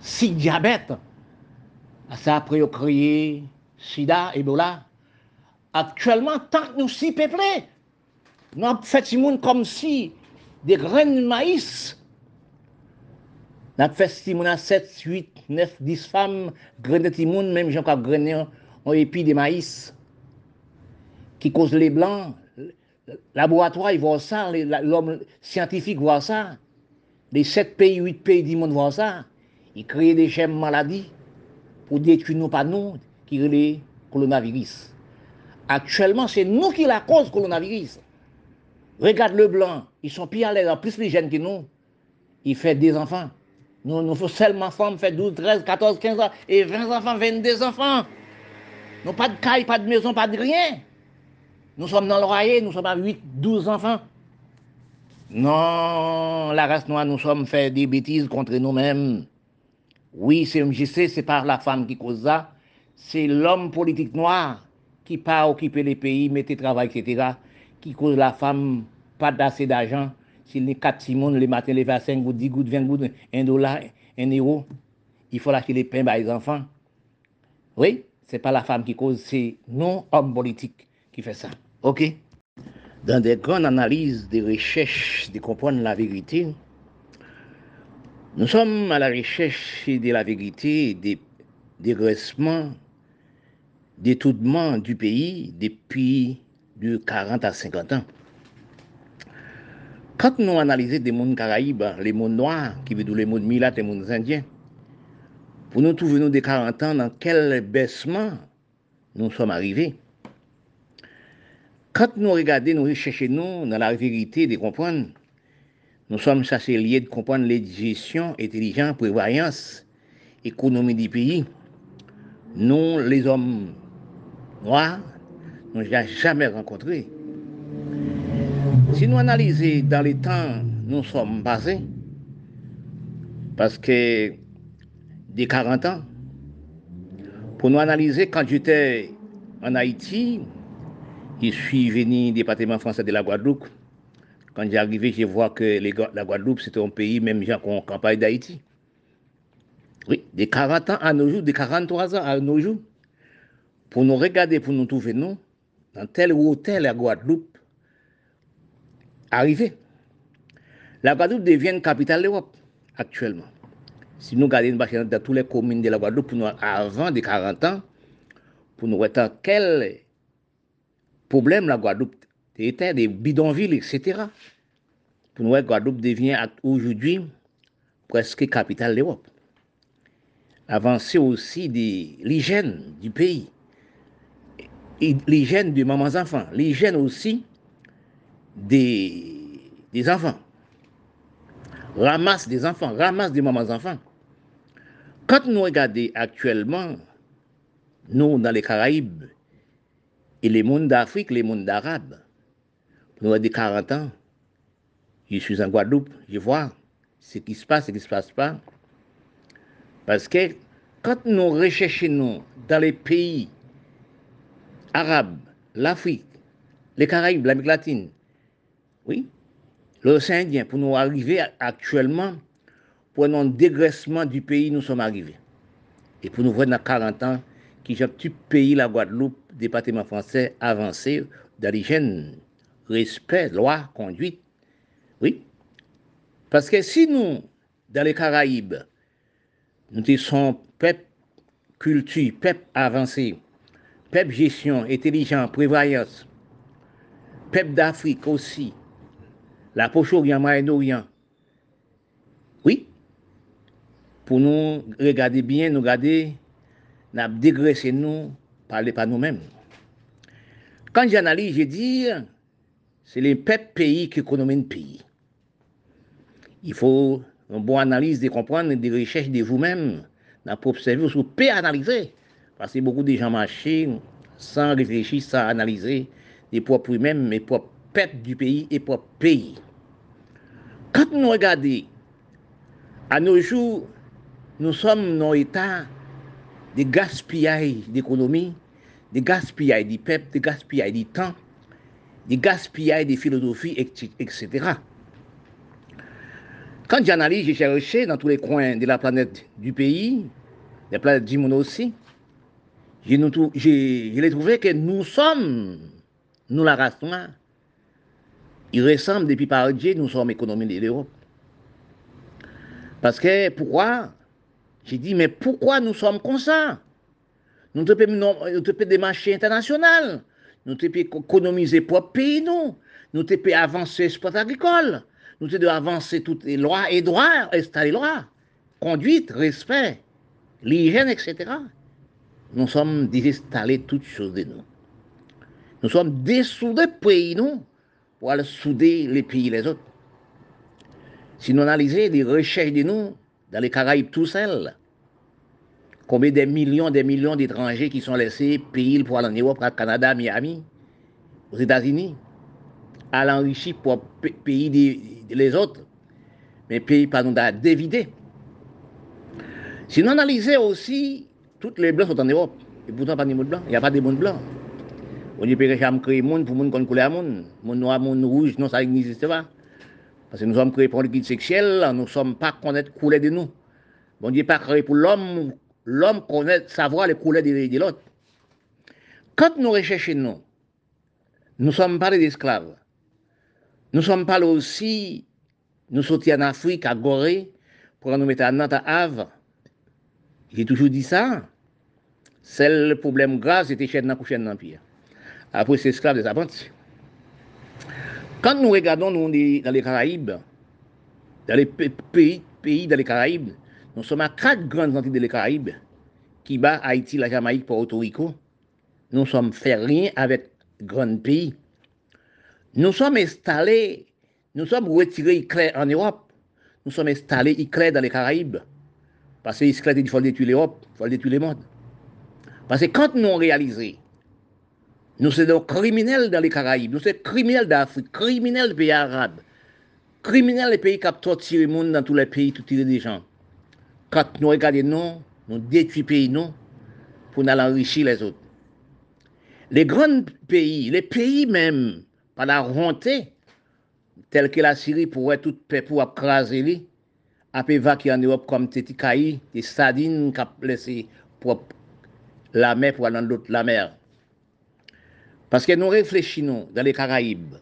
si diabet. Asa ah, apre yo kriye, sida, ebola. Aktuellement, tank nou si peple, nou ap fet si moun kom si de gren maïs, Nat fes si moun an 7, 8, 9, 10 fam, grene ti moun, menm jen ka grene an epi de maïs, ki koz le blan, laboratoire yon vwa sa, l'om scientifique vwa sa, de 7 peyi, 8 peyi, 10 moun vwa sa, yon kreye de chem maladi, pou detu nou pa nou, ki rele kolonaviris. Aktuellement, se nou ki la koz kolonaviris. Regarde le blan, yon son pi alè, an plus li jen ki nou, yon fè des anfan, Nous, nous faisons seulement femmes, fait 12, 13, 14, 15 ans, et 20 enfants, 22 enfants. Nous pas de caille, pas de maison, pas de rien. Nous sommes dans le royer, nous sommes à 8, 12 enfants. Non, la race noire, nous sommes fait des bêtises contre nous-mêmes. Oui, c'est MJC, c'est pas la femme qui cause ça. C'est l'homme politique noir qui part occuper les pays, mettre travail, etc., qui cause la femme pas d'assez d'argent. S'il n'est 4 Simone, les matins, les 5 gouttes, 10 gouttes, 20 gouttes, 1 dollar, 1 euro, il faut lâcher les pains les enfants. Oui, c'est pas la femme qui cause, c'est non homme politique qui fait ça. OK? Dans des grandes analyses, des recherches, de comprendre la vérité, nous sommes à la recherche de la vérité des dégraissements, d'étoutement du pays depuis de 40 à 50 ans. Kant nou analize de moun Karaib, le moun noir, ki vedou le moun milat e moun zindyen, pou nou touve nou de 40 an nan kel besman nou som arrive. Kant nou regade nou recheche nou nan la verite de kompon, nou som sase liye de kompon le dijesyon, etelijan, prevoyans, ekonomi di peyi, nou les om noir, nou j'a jamais renkontre. Si nous analysons dans les temps, nous sommes passés, parce que des 40 ans, pour nous analyser, quand j'étais en Haïti, je suis venu du département français de la Guadeloupe, quand j'ai arrivé, je vois que la Guadeloupe, c'était un pays, même gens en campagne d'Haïti. Oui, des 40 ans à nos jours, des 43 ans à nos jours. Pour nous regarder, pour nous trouver, nous, dans tel ou tel la Guadeloupe, arrivé. La Guadeloupe devient capitale d'Europe, actuellement. Si nous regardons dans toutes les communes de la Guadeloupe, avant des 40 ans, pour nous voir quel problème la Guadeloupe des des bidonvilles, etc. Pour nous, Guadeloupe devient aujourd'hui presque capitale d'Europe. Avancer aussi de l'hygiène du pays, l'hygiène des mamans enfants, l'hygiène aussi des, des enfants. Ramasse des enfants, ramasse des mamans enfants. Quand nous regardons actuellement, nous dans les Caraïbes, et les mondes d'Afrique, les mondes d'Arabes, nous avons des 40 ans. Je suis en Guadeloupe, je vois ce qui se passe, ce qui ne se passe pas. Parce que quand nous recherchons dans les pays arabes, l'Afrique, les Caraïbes, l'Amérique latine, oui, l'océan Indien, pour nous arriver actuellement, pour un dégraissement du pays, nous sommes arrivés. Et pour nous voir dans 40 ans, qui j'ai tout pays, la Guadeloupe, département français avancé dans respect, loi, conduite. Oui. Parce que si nous, dans les Caraïbes, nous sommes peuple culture, peuple avancé, peuple gestion, intelligent, prévoyance, peuple d'Afrique aussi, la Poche-Orient, Moyen-Orient. Oui, pour nous regarder bien, nous regarder, nous dégraisser nous, parler par nous-mêmes. Quand j'analyse, je dis, c'est les peuples pays qui économisent le pays. Il faut une bonne analyse de comprendre des recherches de vous-même, pour observer, vous pouvez analyser. Parce que beaucoup de gens marchent sans réfléchir, sans analyser les propres eux-mêmes, les propres peuples du pays et propres pays. Quand nous regardons, à nos jours, nous sommes dans l'état de gaspillage d'économie, de gaspillage du peuple, de gaspillage du temps, de gaspillage de philosophie, etc. Quand j'analyse, j'ai cherché dans tous les coins de la planète du pays, la planète du monde aussi, j'ai trouvé que nous sommes, nous la race il ressemble depuis par Dieu, nous sommes économies de l'Europe. Parce que pourquoi? J'ai dit, mais pourquoi nous sommes comme ça? Nous devons des marchés internationaux, nous devons économiser pour pays, nous, nous devons avancer le sport agricole, nous devons avancer toutes les lois et droits, installer lois, conduite, respect, l'hygiène, etc. Nous sommes désinstallés toutes choses de nous. Nous sommes dessoudés pays, nous pour aller souder les pays les autres. Si nous analysons les recherches de nous dans les Caraïbes tout seuls, combien de millions, des millions d'étrangers qui sont laissés pays pour aller en Europe, au Canada, Miami, aux États-Unis, à l'enrichir pour pays des, les autres, mais pays par nous dévider. Si nous analysons aussi, toutes les blancs sont en Europe, et pourtant pas de monde blanc, il n'y a pas de monde blanc. On que nous créer monde pour monde qu'on couleur monde, monde noir, monde rouge, non, ça n'existe pas. Parce que nous sommes créés pour le guide sexuel, nous ne sommes pas connaître couleur de nous. Bon Dieu pas créé pour l'homme, l'homme connaît, savoir les couleurs de, l'autre. Quand nous recherchons nous, nous ne sommes pas des esclaves. Nous ne sommes pas aussi, nous sortir en Afrique, à Gorée, pour nous mettre à Nantes, à Havre. J'ai toujours dit ça. C'est le problème grave, c'était chaîne dans chaîne dans pire après c'est esclaves des apprentis. Quand nous regardons nous, dans les Caraïbes, dans les pays, pays dans les Caraïbes, nous sommes à quatre grandes entités des Caraïbes, qui bat Haïti, la Jamaïque, Porto Rico. Nous sommes fait rien avec grands pays. Nous sommes installés, nous sommes retirés en Europe. Nous sommes installés dans les Caraïbes. Parce que il faut détruire l'Europe, il faut détruire le monde. Parce que quand nous avons réalisé Nous sommes criminels dans les Caraïbes, nous sommes criminels d'Afrique, criminels des pays arabes, criminels des pays qui ont tiré le monde dans tous les pays, tout tirer des gens. Quand nous regardons, non, nous détruisons pays, non, pour nous enrichir les autres. Les grands pays, les pays même, par la honte, tels que la Syrie pourrait tout pour écraser, a évacuer en Europe comme Tétikaï, des sardines qui ont laissé la mer pour aller dans l'autre la mer. Parce que nous réfléchissons dans les Caraïbes.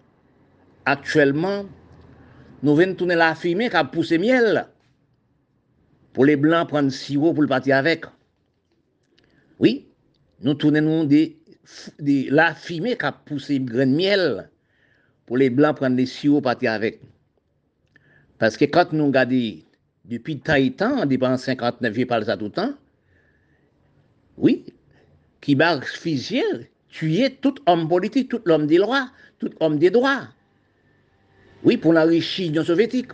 Actuellement, nous venons tourner la fumée qui a poussé miel. Pour les Blancs prendre sirop pour le partir avec. Oui, nous tournons de, la fumée qui a poussé grain de miel pour les Blancs prendre des sirops pour partir avec. Parce que quand nous regardons depuis temps, depuis 59, je parle ça tout le temps, oui, qui barre physique, tuer tout homme politique, tout homme des lois, tout homme des droits. Oui, pour l'enrichir l'Union soviétique.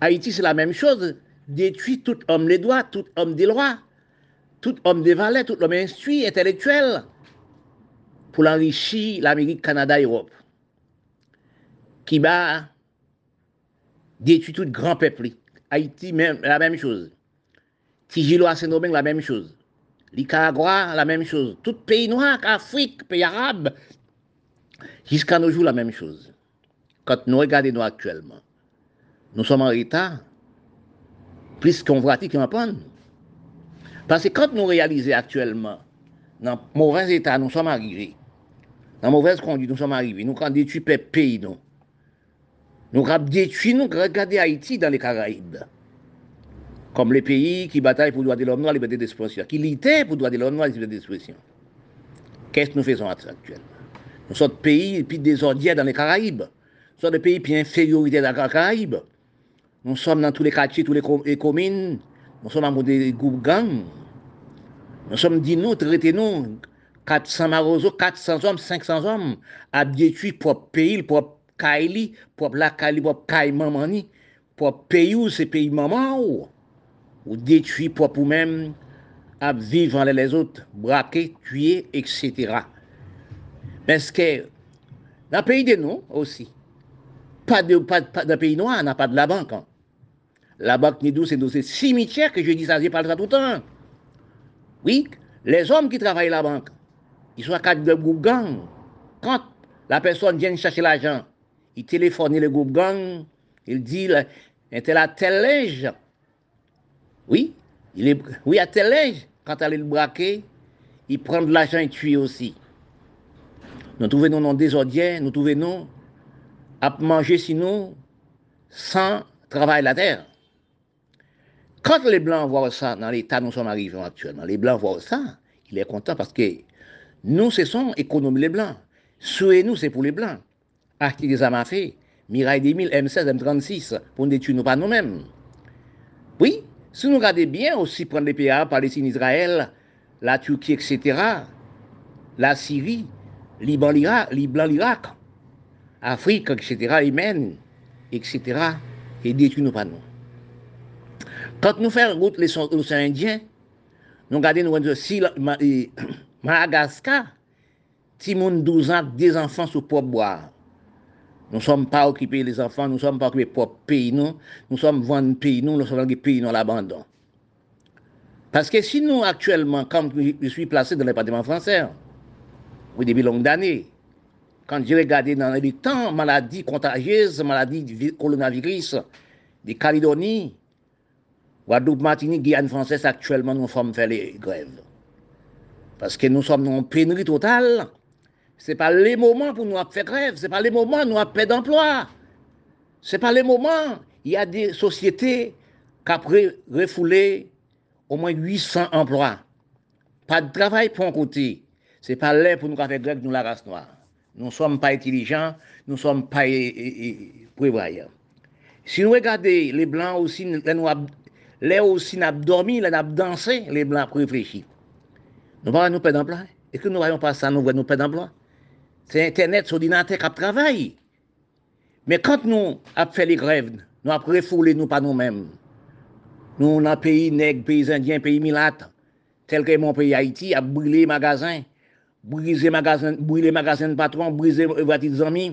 Haïti, c'est la même chose. Détruire tout homme des droits, tout homme des lois, tout homme des valeurs, tout homme instruit, intellectuel, pour l'enrichir l'Amérique, Canada, Europe. Qui va détruire tout grand peuple. Haïti, même, la même chose. Tijilo Saint-Domingue, la même chose. Nicaragua, la même chose. Tout pays noir, Afrique, pays arabe, jusqu'à nos jours, la même chose. Quand nous regardons actuellement, nous sommes en retard, plus qu'on pratique qu'on apprend. Parce que quand nous réalisons actuellement, dans mauvais état, nous sommes arrivés, dans mauvaise conduite, nous sommes arrivés, nous avons détruit le pays, nous. Avons détruit, nous regardons Haïti dans les Caraïbes comme les pays qui bataillent pour le droit de l'homme noir, liberté d'expression, qui luttent pour le droit de l'homme noir, liberté d'expression. Qu'est-ce que nous faisons actuellement Nous sommes pays puis désordiers dans les Caraïbes. Nous sommes des pays puis infériorité dans les Caraïbes. Nous sommes dans tous les quartiers, toutes les communes. Nous sommes dans des groupes gangs. Nous sommes dit nous, traitez-nous. 400 marozo, 400 hommes, 500 hommes, à détruire propre pays, propre Kaili, propre la Kaili, propre Kaï Mamani, propre pays où c'est pays maman. Ou ou détruire pour vous-même, à vivre les autres, braquer, tuer, etc. Parce que dans le pays de nous aussi, pas de, pas, dans le pays noir, on n'a pas de la banque. Hein. La banque ni c'est dans ces cimetières que je dis ça, je parle ça tout le temps. Oui, les hommes qui travaillent la banque, ils sont à quatre de groupe. Quand la personne vient chercher l'argent, il téléphone le groupe gang, il dit, elle a tel linge, oui, il est, oui, à tel âge, quand elle est le il prend de l'argent et tue aussi. Nous trouvons nous dans des nous trouvons à manger sinon sans travail la terre. Quand les Blancs voient ça, dans l'état nous sommes arrivés actuellement, les Blancs voient ça, il est content parce que nous, ce sont économies les Blancs. Souhait nous, c'est pour les Blancs. Acheter des à Mirail 2000, M16, M36, pour ne nous pas nous-mêmes. Oui, Si nou gade bien osi pren de PA, Palestine, Israel, la Turki, etc., la Syrie, Liban, l'Irak, Afrique, etc., Yemen, etc., et détruit nos panneaux. Quand nous faisons route l'océan Indien, nous regardons nous si Madagascar, si 12 ans, des enfants sous boire. Nous ne sommes pas occupés les enfants, nous ne sommes pas occupés pour pays, nous. Nous sommes vendre pays, nous, nous sommes occupés pays, nous, l'abandon. Parce que si nous, actuellement, quand je suis placé dans le département français, au début longue d'année, quand j'ai regardé dans les temps, maladies contagieuses, maladies du coronavirus, de Calédonie, Guadeloupe, Martinique, Guyane française, actuellement, nous sommes fait les grèves. Parce que nous sommes en pénurie totale. Ce n'est pas les moments pour nous faire grève, ce n'est pas les moments nous avons d'emploi. Ce n'est pas les moments. Il y a des sociétés qui ont refoulé au moins 800 emplois. Pas de travail pour un côté. Ce n'est pas l'air pour nous faire grève, nous la race noire. Nous ne sommes pas intelligents, nous ne sommes pas prévoyants. Si nous regardons les blancs aussi, les aussi nous dormi, nous avons dansé, les blancs réfléchis. Nous ne nous pas d'emploi. Et que nous voyons pas ça, nous voyons pas d'emploi. Se internet sou dinante kap travay. Men kant nou ap fè li grev, nou ap refoule nou pa nou men. Nou nan peyi neg, peyi zindyen, peyi milat, tel ke mon peyi Haiti, ap brile magazin, brile magazin, brile magazin patron, brile vati zami,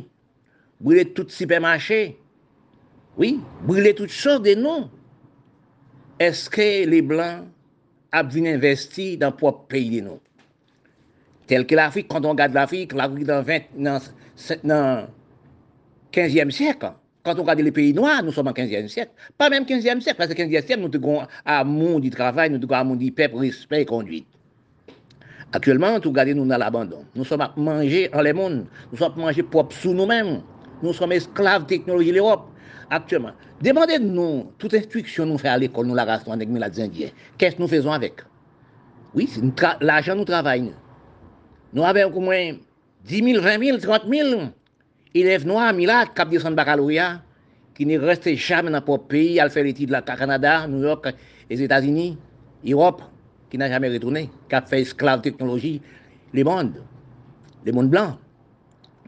brile tout sipermaché, oui, brile tout chos de nou. Eske li blan ap vin investi dan pop peyi de nou? Tel que l'Afrique, quand on regarde l'Afrique, l'Afrique dans, 20, dans, dans 15e siècle, quand on regarde les pays noirs, nous sommes en 15e siècle. Pas même 15e siècle, parce que 15e siècle, nous avons un monde du travail, nous avons un monde du peuple, respect et conduite. Actuellement, nous regardons nous dans l'abandon. Nous sommes à manger en les mondes. Nous sommes à manger propre sous nous-mêmes. Nous sommes esclaves technologie de l'Europe. Actuellement. Demandez-nous, toute instruction nous fait à l'école, nous la race avec les Indiens. Qu'est-ce que nous faisons avec? Oui, l'argent nous travaille. Nous avons au moins 10 000, 20 000, 30 000 élèves noirs, Milat, qui descendent baccalauréat, qui ne restent jamais dans notre pays, à faire l'étude de la Canada, New York, les États-Unis, Europe, qui n'a jamais retourné, qui a fait esclave technologie, les mondes, les mondes blancs.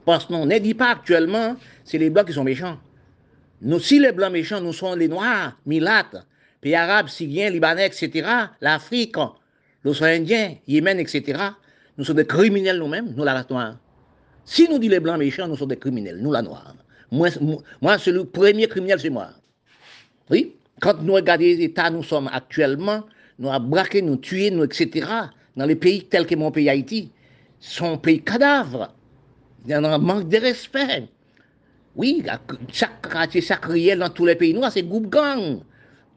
Parce qu'on ne dit pas actuellement, c'est les blancs qui sont méchants. Nous, si les blancs méchants, nous sommes les noirs, Milat, pays arabes, syriens, libanais, etc., l'Afrique, l'océan Indien, Yémen, etc., nous sommes des criminels nous-mêmes, nous la noire. Si nous disons les blancs méchants, nous sommes des criminels, nous la noire. Moi, moi c'est le premier criminel, c'est moi. Oui, quand nous regardons les États, nous sommes actuellement, nous avons braqué, nous tué, nous, etc. Dans les pays tels que mon pays Haïti, sont pays cadavres. Il y a un manque de respect. Oui, chaque quartier, chaque riel dans tous les pays noirs, c'est groupe gang.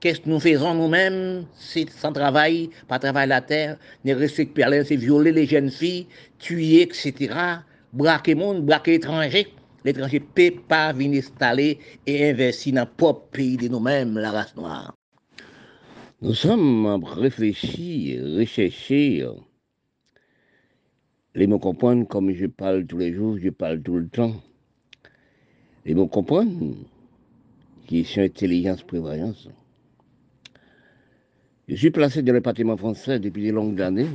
Qu'est-ce que nous faisons nous-mêmes sans travail, pas travailler la terre, ne respecter c'est violer les jeunes filles, tuer, etc. Braquer monde, braquer étranger. L'étranger ne peut pas venir installer et investir dans le propre pays de nous-mêmes, la race noire. Nous sommes réfléchis, recherchés. Les mots comprennent comme je parle tous les jours, je parle tout le temps. Les mots comprennent qui sont intelligence, prévoyance. Je suis placé dans le bâtiment français depuis de longues années.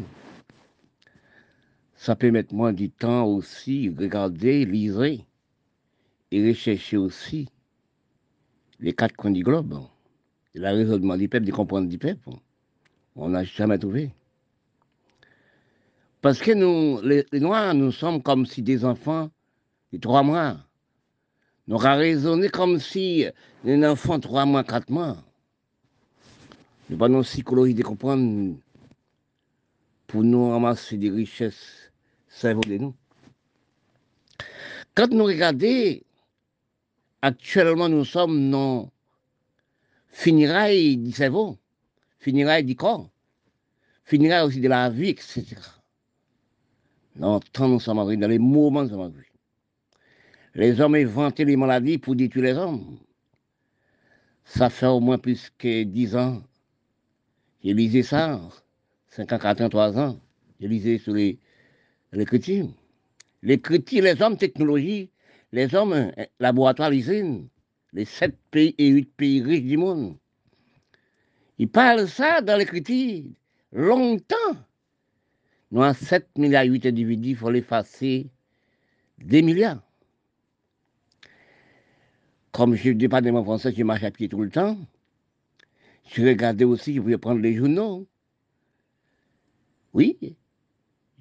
Ça peut mettre moins du temps aussi, regarder, lire et rechercher aussi les quatre coins du globe la raisonnement du peuple, de comprendre du peuple, on n'a jamais trouvé. Parce que nous, les, Noirs, nous sommes comme si des enfants de trois mois. Nous raisonné comme si un enfant trois mois, quatre mois. Nous pas nos psychologie de comprendre pour nous ramasser des richesses cerveau de nous. Quand nous regardons, actuellement nous sommes dans finira du cerveau, finira du corps, finira aussi de la vie, etc. Dans temps nous sommes dans les moments nous sommes Les hommes inventé les maladies pour détruire les hommes. Ça fait au moins plus que 10 ans. J'ai lisé ça, 53 ans. J'ai lisé sur les, les critiques. Les hommes technologie, les hommes euh, laboratoires, usines, les sept pays et huit pays riches du monde. Ils parlent ça dans l'écriture longtemps. Nous avons 7 milliards 8 individus, il faut l'effacer des milliards. Comme je suis département français, je marche à pied tout le temps. Je regardais aussi, je pouvais prendre les journaux. Oui,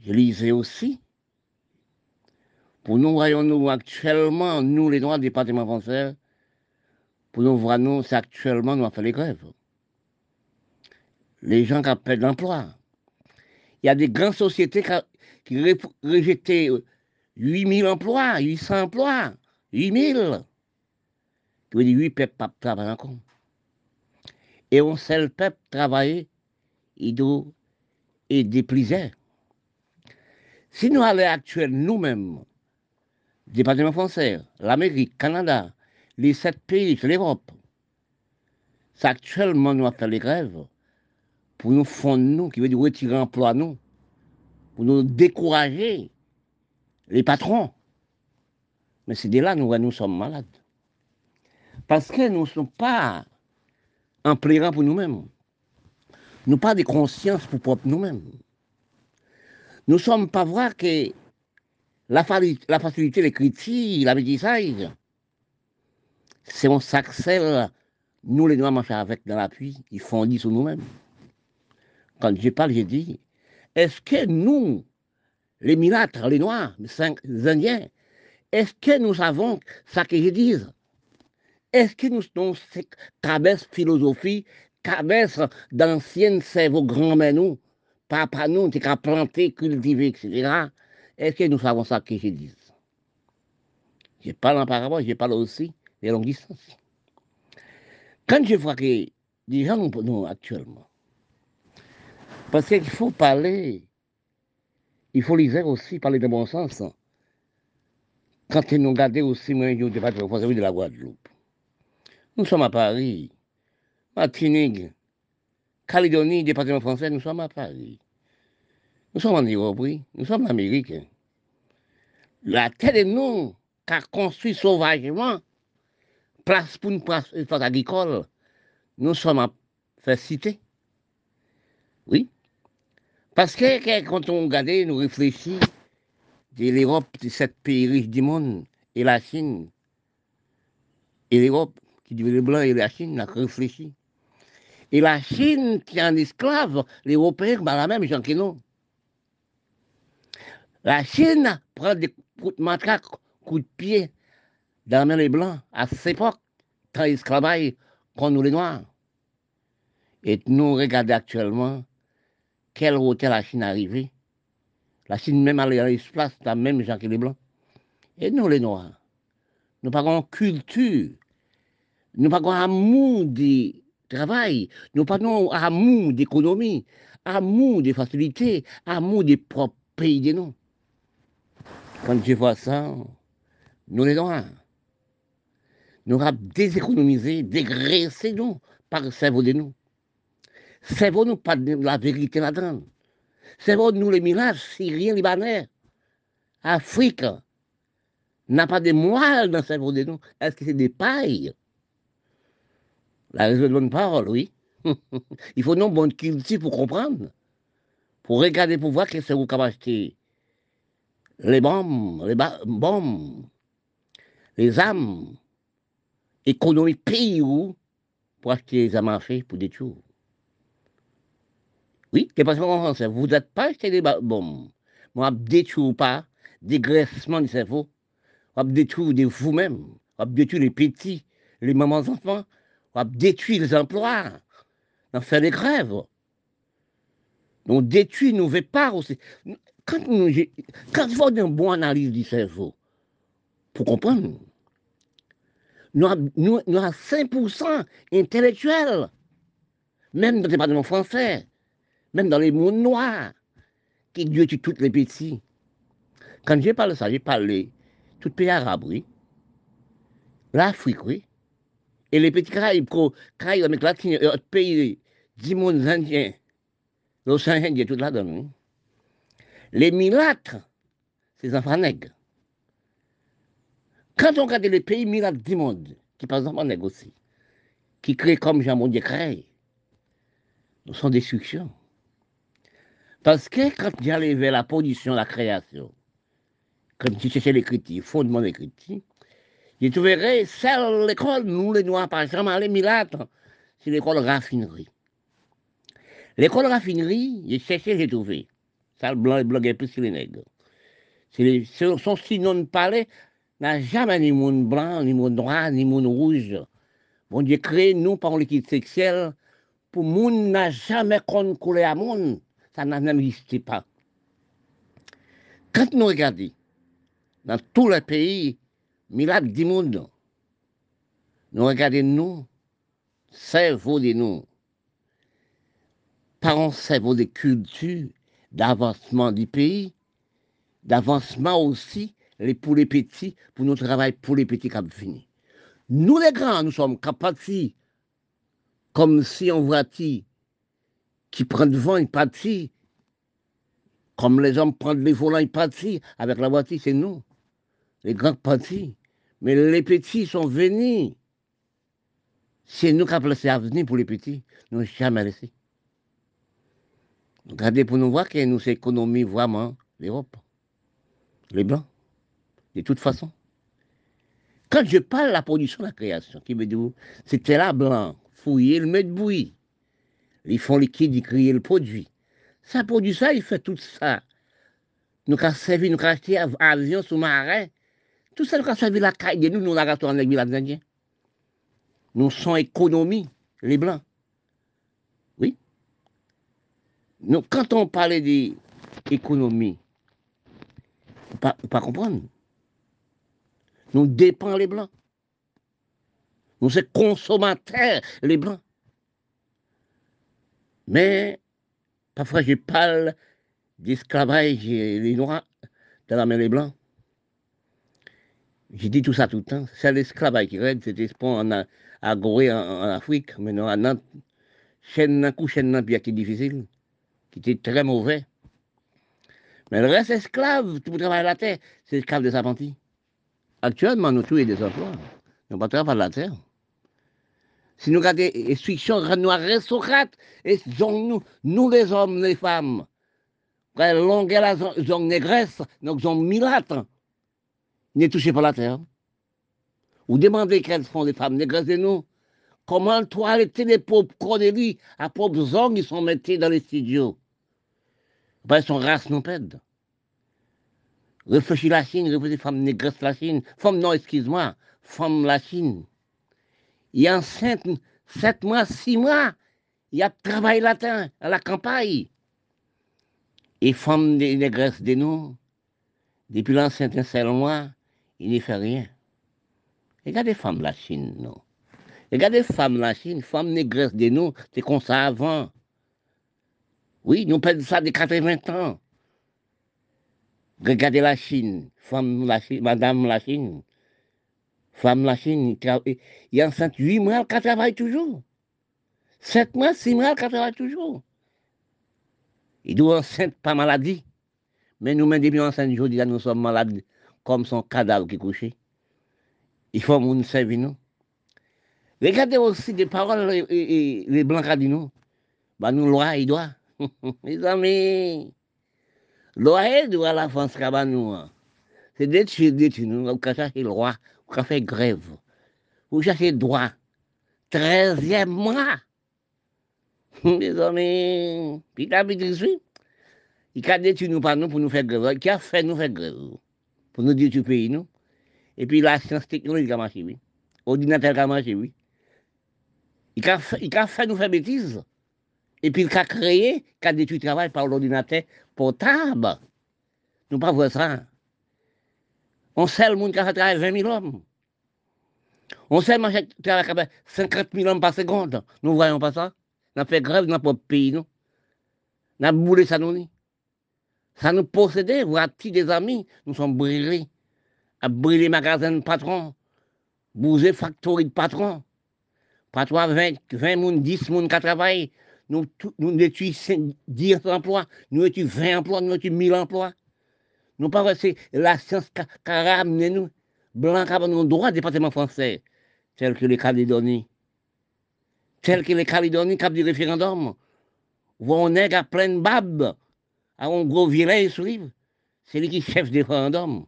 je lisais aussi. Pour nous, voyons-nous actuellement, nous les Noirs du département français, pour nous voir, nous, c'est actuellement, nous avons fait les grèves. Les gens qui perdu l'emploi. Il y a des grandes sociétés qui, ont rejeté 8000 emplois, 800 emplois, 8000. Qui veut dire 8 peuples pas travailler encore. Et on sait le peuple travailler, et dépliser. Si nous allons actuellement nous-mêmes, département français, l'Amérique, Canada, les sept pays l'Europe. C'est actuellement nous faire les grèves pour nous fondre nous, qui veut dire retirer l'emploi nous, pour nous décourager les patrons. Mais c'est de là nous, nous sommes malades. Parce que nous ne sommes pas en plairant pour nous-mêmes. Nous pas de conscience pour nous-mêmes. Nous ne sommes pas voir que la, la facilité, l'écriture, l'apprentissage, c'est on s'accèle, nous les Noirs marchons avec dans l'appui, ils fondent sur nous-mêmes. Quand je parle, j'ai dit, est-ce que nous, les milâtres, les Noirs, les Indiens, est-ce que nous savons ça que je dis Est-ce que nous sommes cette cabesse philosophie, cabesse d'anciennes cerveaux grands-mères nous, papa nous, qui a planté, cultivé, etc. Est-ce que nous savons ça que je dis Je parle en parabole, je parle aussi les longues distances. Quand je vois que des gens nous actuellement, parce qu'il faut parler, il faut lire aussi, parler de bon sens. Quand nous regardons aussi, moi, je de la Guadeloupe? Nous sommes à Paris, Martinique, Calédonie, département français, nous sommes à Paris. Nous sommes en Europe, oui. Nous sommes en Amérique. La tête de nous, qu'a construit sauvagement, place pour une place, agricole, nous sommes à faire citer. Oui. Parce que quand on regarde, nous réfléchissons de l'Europe, de sept pays riches du monde, et la Chine, et l'Europe, qui dit le blanc, et la Chine, a réfléchi. Et la Chine, qui est un esclave, les Européens, ben la même que nous. La Chine prend des coups de matraque, coups de pied, dans les Blancs, à cette époque, ils travaillent contre nous les Noirs. Et nous regardons actuellement quel hôtel la Chine arrivée. La Chine même à l'espace, la même que les Blancs. Et nous, les Noirs, nous pas culture, nous n'avons pas amour du travail, nous n'avons pas amour d'économie, amour des facilités, amour des propres pays de nous. Quand je vois ça, nous les Noirs, nous avons déséconomisé, dégraissé nous par le cerveau de nous. Cerveau nous pas de la vérité là-dedans. Cerveau nous les millages syriens, libanais, Afrique, n'a pas de moelle dans le cerveau de nous. Est-ce que c'est des pailles? La raison de bonne parole, oui. Il faut non bonne culture pour comprendre, pour regarder, pour voir qu'est-ce que vous acheté. Les bombes, les bombes, les âmes, économie pays où pour acheter les âmes fait pour des tours. Oui, c'est parce en français, vous n'êtes pas acheté des bombes. Moi, détruire pas, dégraissement du cerveau, on détruire de vous-même, on détruire les petits, les mamans enfants, on détruire les emplois, on fait des grèves. On détruit nos parts aussi. Quand, nous, quand il faut une bonne analyse du cerveau, pour comprendre, nous avons, nous, 5% intellectuels, même dans le département français, même dans les mondes noirs, qui Dieu tue tous les petits. Quand je parle de ça, j'ai parlé tout pays arabe, oui. L'Afrique, oui. Et les petits Caraïbes, Caraïbes, Amérique latine, autres pays, du monde indien, l'océan Indien, tout là-dedans. Les milâtres, c'est enfants nègres. Quand on regarde les pays milâtres du monde, qui par exemple nègres aussi, qui créent comme Jean Mondier crée, nous sont destructions. Parce que quand j'allais vers la production, la création, quand tu cherchais l'écriture, fondement l'écriture, je trouverais celle l'école, nous les Noirs, par exemple, les milâtres, c'est l'école raffinerie. L'école raffinerie, j'ai cherché, j'ai trouvé. Ça, le blanc, le blanc est plus que les nègres. C'est son sinon de parler n'a jamais ni monde blanc, ni monde noir, ni monde rouge. Bon Dieu créé nous par l'équipe sexuelle pour monde n'a jamais connu à monde. Ça n'existe pas. Quand nous regardons, dans tous les pays, milagres du monde. Nous regardons nous, cerveau de nous, par un cerveau de culture, d'avancement du pays, d'avancement aussi pour les petits, pour notre travail pour les petits qui fini. Nous les grands, nous sommes capables, comme si on voiture qui prend devant une partie, comme les hommes prennent les volants, une partie, avec la voiture, c'est nous les grands petits, mais les petits sont venus. C'est nous qui avons laissé à venir pour les petits, nous n'avons jamais laissé. Regardez pour nous voir que nous économisons vraiment l'Europe, les Blancs, de toute façon. Quand je parle de la production de la création, qui veut dire, c'était là blanc, fouiller, le mettre bouillir. Ils font liquide, ils créent le produit. Ça produit ça, il fait tout ça. Nous avons servi, nous avons acheté avion sous-marin, tout ça, nous avons servi la caille de nous, nous avons retourné les Indiens. Nous sommes économie, les Blancs. Oui. Nous, quand on parlait d'économie, vous pas, pas comprendre. Nous dépendons les Blancs. Nous sommes consommateurs, les Blancs. Mais, parfois, je parle d'esclavage, les Noirs, dans la main des Blancs. J'ai dit tout ça tout le temps. C'est l'esclavage qui règne, c'était ce en, à Gorée, en, Afrique, maintenant à Nantes. Chaîne coup, chaîne qui était difficile, qui était très mauvais. Mais le reste esclave, tout le travail à la terre, c'est esclave des apprentis. Actuellement, nous tuons des emplois. Nous ne travaillons pas la terre. Si nous regardons les instructions nous aristocrates, et nous, nous les hommes, les femmes, longue la zone négresse, nous sommes milâtres n'est touché par la terre. Vous demandez quelles sont les femmes négresses de nous. Comment toiletter les pauvres cordélis à pauvres hommes qui sont mettés dans les studios? Ben, Ils sont race non pède. Réfléchis la Chine, réfléchis femmes négresses la Chine. Femme, non, excuse-moi, femme la Chine. Il est enceinte, sept mois, six mois. il y a travail latin à la campagne. Et femmes des négresses de nous, depuis l'ancien mois, il ne fait rien. Regardez les femmes la Chine, non. Regardez les femmes la Chine, femmes négresses de nous, c'est comme ça avant. Oui, nous perdons ça de 80 ans. Regardez la Chine, femme la Chine, madame la Chine. Femme la Chine, il y a enceinte 8 mois, elle travaille toujours. 7 mois, 6 mois, elle travaille toujours. Il doit enceinte pas maladie. Mais nous, même enceinte, aujourd'hui, nous sommes malades comme son cadavre qui couché. Il faut nous servir nous. Regardez aussi des paroles, les blancs dit nous. Bah, nous, loi, il doit. Mes amis, loi, doit la France qui nous. C'est détruire, détruire nous. Vous cherchez le roi, vous faire grève. Vous cherchez droit. 13e mois. Mes amis, puis la il a détruit nous par nous pour nous faire grève. Qui a fait nous faire grève? Pour nous détruire le pays, nous. Et puis la science technologique a marché, oui. L'ordinateur a marché, oui. Il a, fait, a fait nous faire bêtises. Et puis il a créé, il a détruit le travail par l'ordinateur portable. Nous pas voir ça. On sait le monde qui a fait travailler 20 000 hommes. On sait le travail 50 000 hommes par seconde. Nous ne voyons pas ça. On a fait grève dans notre pays, nous. On a boulé ça, nous. Ça nous possédait, petits des amis, nous sommes brûlés. À brûler magasins de patron, bouger factory de patron. Patron 20, 20 moun, 10 moun qui travaillent. Nous, nous détruisons 10 emplois, nous étions 20 emplois, nous étions 1000 emplois? Nous pas c'est la science qui a ramené nous. Blanc qui nous droit département français, tel que les Calédonies. Tel que les Calédonies qui a du référendum. On est à plein de babes à un gros village livre, c'est lui qui chef des référendum.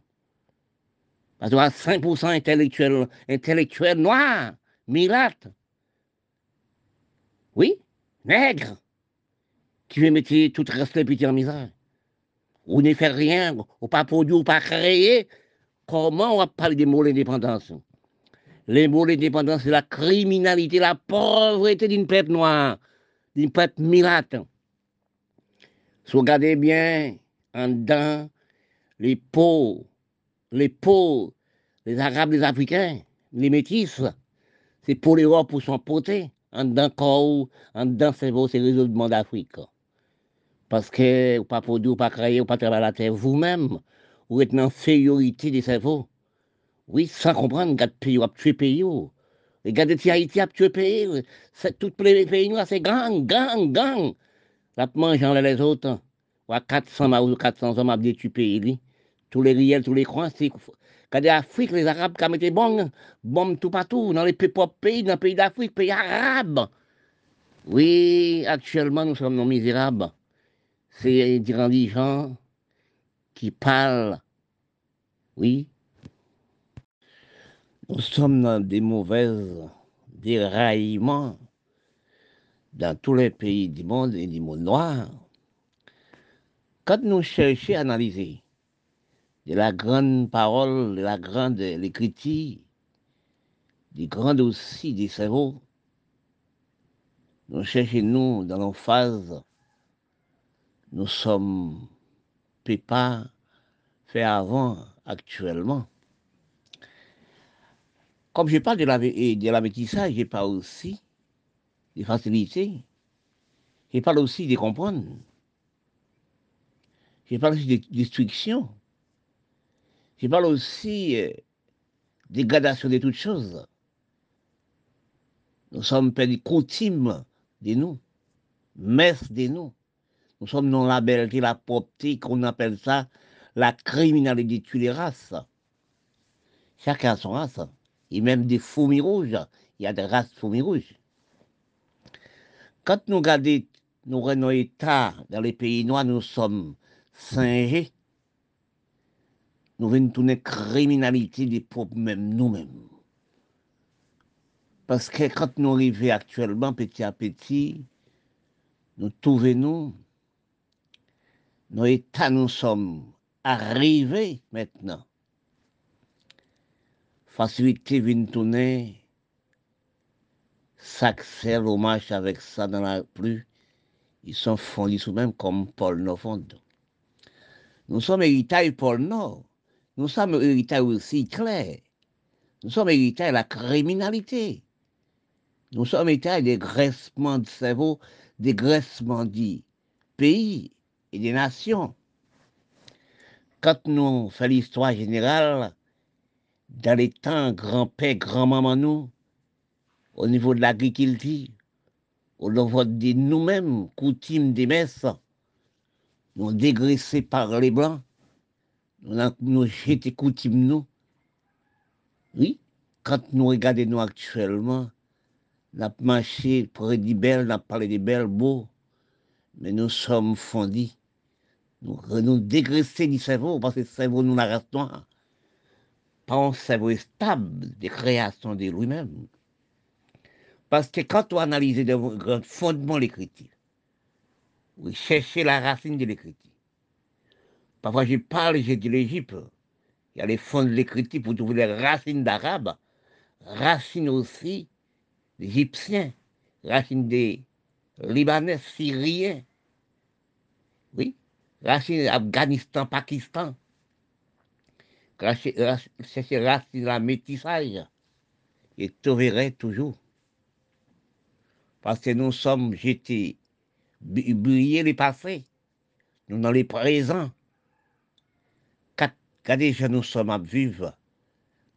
Parce qu'il y a 5% intellectuels, intellectuels noirs, milates. Oui, nègres, qui veut mettre tout le reste petit en misère. On ne fait rien, on pas produit, on pas créer. Comment on va parler des mots d'indépendance? Les mots d'indépendance, c'est la criminalité, la pauvreté d'une peuple noire, d'une peuple milate. Si vous regardez bien, en dedans, les pauvres, les pauvres, les Arabes, les Africains, les métis, c'est pour l'Europe pour son poté. En dedans, corps, en dedans, c'est c'est le monde d'Afrique. Parce que vous pas produire, vous pas créer, vous pas travailler la terre vous-même. Vous êtes dans l'infériorité des cerveaux. Oui, sans comprendre, vous pays, vous tué pays. Regardez Haïti a tué pays. Tous les pays c'est gang, gang, gang. La mangeant les autres. Ou à 400 ou 400 hommes à détruire pays. Tous les riels, tous les coins, c'est. Quand l'Afrique, les Arabes, qui mettent bombes, bombes tout partout, dans les pays, dans pays d'Afrique, pays arabes. Oui, actuellement, nous sommes non misérables. C'est des gens qui parlent. Oui. Nous sommes dans des mauvaises déraillements dans tous les pays du monde et du monde noir, quand nous cherchons à analyser de la grande parole, de la grande l'écriture, du grand aussi des cerveaux, nous cherchons nous dans nos phases, nous sommes pas fait avant actuellement. Comme je parle de la, de l'amétissage, je parle aussi des facilités. Je parle aussi de comprendre. Je parle aussi de destruction. Je parle aussi de euh, dégradation de toutes choses. Nous sommes perdus coutumes de nous, messes de nous. Nous sommes dans la belleté, la propreté, qu'on appelle ça la criminalité de les races. Chacun a son race. Et même des fourmis rouges. Il y a des races fourmis rouges. Quand nous regardons nos États dans les pays noirs, nous sommes singés. Nous venons tourner criminalité des pauvres même nous-mêmes. Parce que quand nous arrivons actuellement, petit à petit, nous trouvons nous, nos États, nous sommes arrivés maintenant. Facilité vient tourner s'accèlent au marche avec ça dans la pluie, ils sont fondus sous-même comme Paul Nord Nous sommes héritage Paul Nord. Nous sommes héritage aussi clair. Nous sommes héritage de la criminalité. Nous sommes héritage des graissements de cerveau, des graissements du pays et des nations. Quand nous faisons l'histoire générale, dans les temps grand-père, grand-maman nous, au niveau de l'agriculture, au niveau de nous-mêmes, coutumes des messes, nous dégraissés par les blancs, nous avons jeté coutumes nous. Oui, quand nous regardons actuellement, nous avons marché près des belles, nous avons parlé des belles beaux, mais nous sommes fondis. Nous, nous dégraissés du cerveau, parce que le cerveau nous la race noire. Pas un cerveau stable de création de lui-même. Parce que quand on analyse le fondement de l'écriture, vous cherchez la racine de l'écriture. Parfois, je parle, j'ai dit l'Égypte. Il y a les fonds de l'écriture pour trouver les racines d'arabe, racines aussi d'Égyptiens, racines des Libanais, Syriens. Oui, racines Afghanistan, Pakistan. Cherchez racines de la métissage. Et trouverez toujours parce que nous sommes jetés, briller les passés, nous dans les présents. Quand déjà nous sommes à vivre,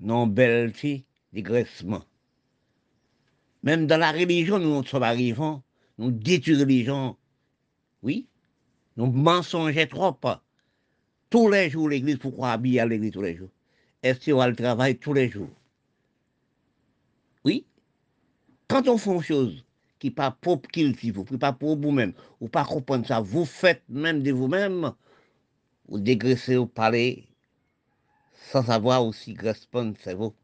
non belle fille, dégraissement. Même dans la religion, nous sommes arrivés, nous détruisons les gens. Oui, nous mensongeons trop. Tous les jours, l'église, pourquoi habiller à l'église tous les jours? Est-ce qu'on va le travail tous les jours? Oui, quand on fait une chose, qui pas qu'il vous, pas pour vous-même, ou pas comprendre ça, vous faites même de vous-même, ou dégraissez au palais, sans savoir aussi répondre, c'est vous.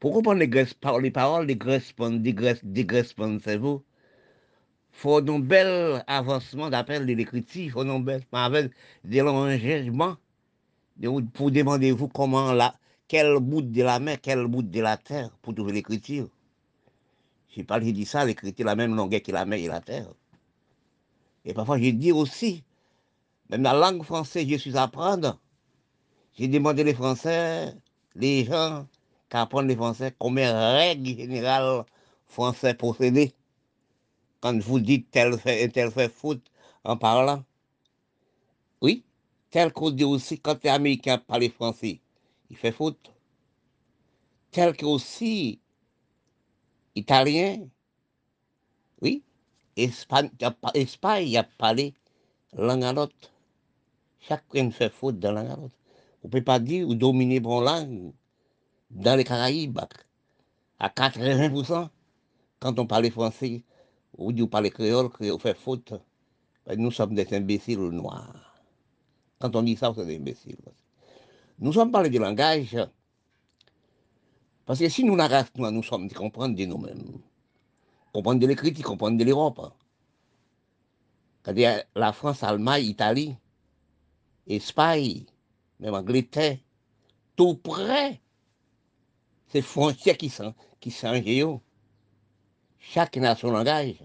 Pour comprendre les, les paroles, les graissepons, dégraissepons, c'est vous, faut un bel avancement d'appel de l'écriture, faut un bel avec des l'engagement pour demander vous comment là, quel bout de la mer, quel bout de la terre pour trouver l'écriture. J'ai pas dit ça, l'écriture la même longueur que la mer et la terre. Et parfois, j'ai dit aussi, même la langue française, je suis à apprendre. J'ai demandé les Français, les gens qui apprennent les Français, combien règle générale français procéder quand vous dites tel fait, tel fait faute en parlant. Oui, tel qu'on dit aussi quand les Américain parle français, il fait faute. Tel que aussi italien, oui, Espagne, Espagne a parlé langue à l'autre. Chacun fait faute de langue à l'autre. On ne peut pas dire ou dominer bon langue dans les Caraïbes à 80%. Quand on parle français ou dit on parle créole, on fait faute. Ben, nous sommes des imbéciles noirs. Quand on dit ça, c'est des imbéciles. Nous sommes parlé du langage parce que si nous, la race, nous, sommes de comprendre de nous-mêmes, comprendre de l'écriture, comprendre de l'Europe, c'est-à-dire la France, l'Allemagne, l'Italie, l'Espagne, même l'Angleterre, tout près, ces frontières qui sont, qui changent. Chaque nation langage.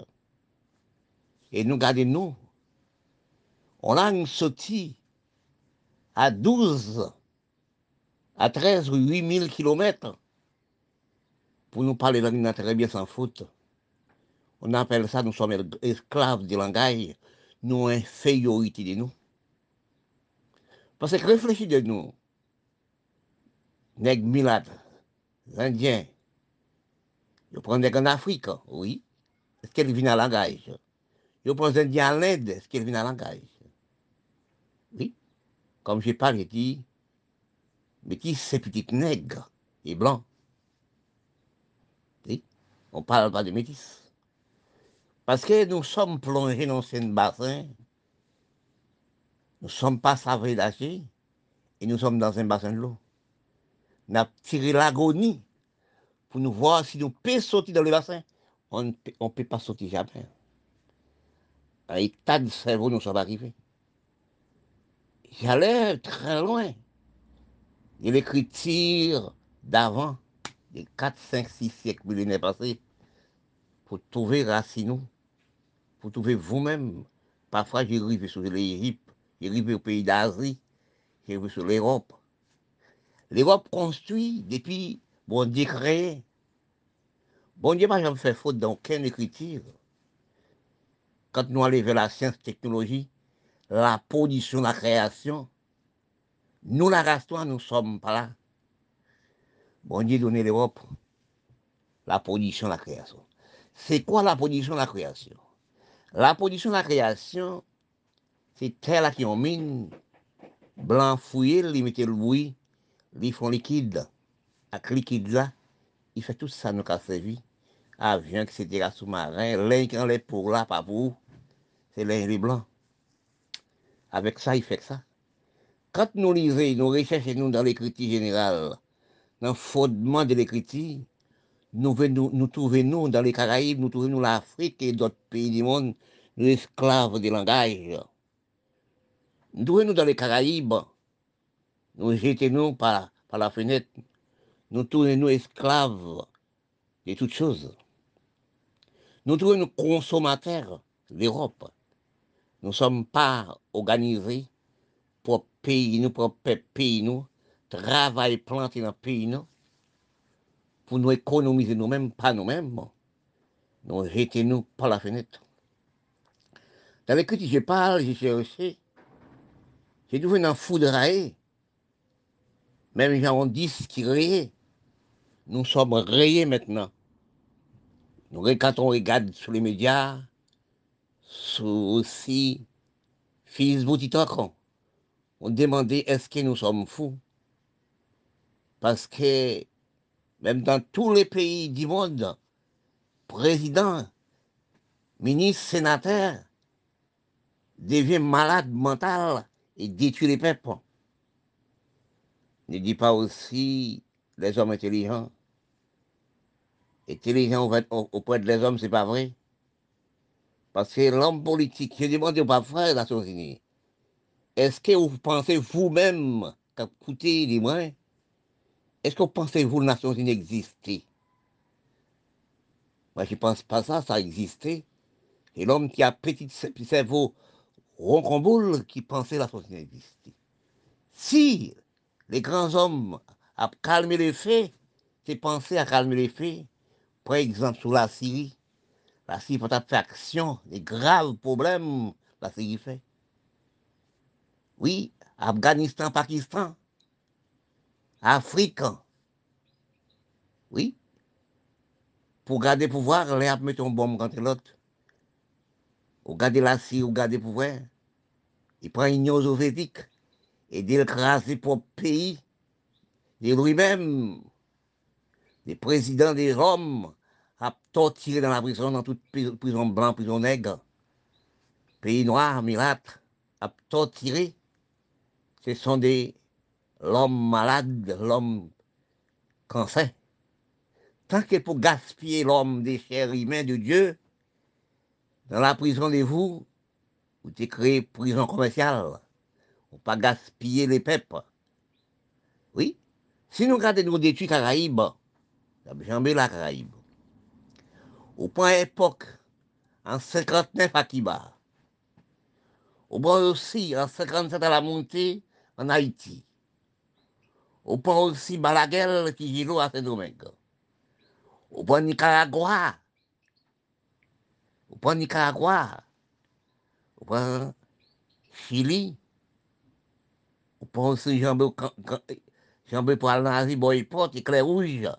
Et nous, regardez-nous, on a sorti à 12, à 13 ou 8 000 kilomètres pour nous parler langue très bien sans faute. On appelle ça, nous sommes esclaves du langage, nous infériorité de nous. Parce que réfléchis de nous, nègres milades, indiens, ils prennent des en Afrique, oui. Est-ce qu'elle vient à langage? Ils prennent des indiens à l'Inde, est-ce qu'elle vient à langage? Oui. Comme je parle, je dis, mais qui ces petites nègres et blancs on ne parle pas de métis. Parce que nous sommes plongés dans ce bassin, nous ne sommes pas savrés d'agir, et nous sommes dans un bassin de l'eau. On a tiré l'agonie pour nous voir si nous pouvons sortir dans le bassin. On ne peut, pas sortir jamais. Un état de cerveau, nous sommes arrivés. J'allais très loin de l'écriture d'avant, 4, 5, 6 siècles millénaires passés pour trouver racines, pour trouver vous-même. Parfois, j'ai arrivé sur l'Égypte, j'ai arrivé au pays d'Asie, j'ai arrivé sur l'Europe. L'Europe construit depuis bon Dieu. Bon Dieu n'a jamais fait faute dans aucune écriture. Quand nous allons vers la science technologie, la position, la création, nous, la race, nous ne sommes pas là. Bon Dieu donné l'Europe la position, la création. C'est quoi la position, la création? La position, la création, c'est terre qui ont mine, blanc fouillé, ils mettent le bruit, ils font liquide. Avec liquide là, il fait tout ça nous a servi. Avion, etc., sous-marin, l'un qui enlève pour là, pas pour c'est l'un les blancs. Avec ça, il fait ça. Quand nous lisons, nous recherchons nous dans l'écriture générale, dans le fondement de l'écriture, nous, nous, nous trouvons dans les Caraïbes, nous trouvons l'Afrique et d'autres pays du monde, nous esclaves des langages. Nous trouvons dans les Caraïbes, nous jetons nous par, la fenêtre, nous trouvons esclaves de toutes choses. Nous trouvons consommateurs d'Europe. Nous ne sommes pas organisés pour pays, nous, pour pays, nous, travail planté dans le pays, pour nous économiser nous-mêmes, pas nous-mêmes. Nous jetons nous par la fenêtre. Dans l'écriture, je parle, j'ai cherché, j'ai trouvé un foudraillé. Même gens ont dit qui rayé. Nous sommes rayés maintenant. Nous, quand on regarde sur les médias, sur aussi Facebook, on demandait est-ce que nous sommes fous? Parce que même dans tous les pays du monde, président, ministre, sénateur, devient malade mental et détruit les peuples. Ne dit pas aussi les hommes intelligents. Intelligents auprès des hommes, c'est pas vrai. Parce que l'homme politique, je demande aux parfois la est-ce que vous pensez vous-même qu'écoutez les moins, est-ce que vous pensez vous, les Nations Unies Moi, je ne pense pas ça, ça existait. Et l'homme qui a petit cerveau roncomboule qui pensait la Nations Unies exister. Si les grands hommes ont calmé les faits, c'est penser à calmer les faits, par exemple sur la Syrie, la Syrie peut faire action, les graves problèmes, la Syrie fait. Oui, Afghanistan, Pakistan, Afrique. Oui. Pour garder le pouvoir, les mettre une bombe contre l'autre. Pour garder la Syrie, pour garder le pouvoir. Il prend une Union soviétique et d'écraser pour pays, de lui-même, les présidents des Roms, a torturé dans la prison, dans toute prison blanche, prison nègre, pays noir, mirâtre, a torturé ce sont des l'homme malade, l'homme cancer. Tant que pour gaspiller l'homme des chers humains de Dieu, dans la prison de vous, vous avez créé prison commerciale. Pour pas gaspiller les peuples. Oui. Si nous regardons nos détruits Caraïbes, jamais la Caraïbe. Au point époque, en 59 à Kiba. Au point aussi, en 57 à la montée, en Haïti. Au point aussi Balaguer qui joue à Saint-Domingue. Au point Nicaragua. Au point Nicaragua. Au point Chili. Au point aussi Jean-Bé pour aller éclair rouge.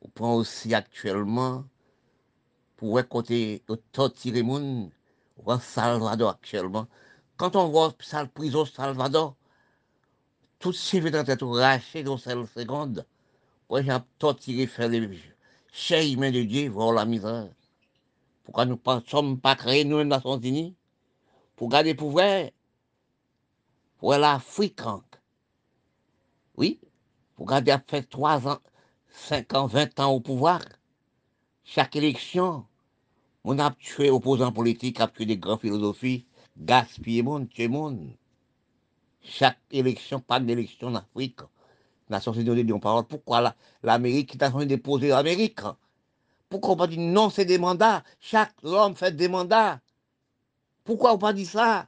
Au point aussi actuellement, pour côté torturer les gens, Salvador actuellement, quand on voit la prison Salvador, vies être racheté dans cette seconde. Ouais, j'ai torturé, faire les chers mains de Dieu, voir la misère. Pourquoi nous ne sommes pas créés, nous, les Nations Unies, pour garder le pouvoir, pour l'Afrique, oui, pour garder après 3 ans, 5 ans, 20 ans au pouvoir. Chaque élection, on a tué opposants politiques, a tué des grandes philosophies, gaspiller monde, tuer monde. Chaque élection, pas d'élection en Afrique, Nations Unies dit parole. Pourquoi l'Amérique qui est en déposer l'Amérique? Pourquoi on pas dit non, c'est des mandats? Chaque homme fait des mandats. Pourquoi on pas dit ça?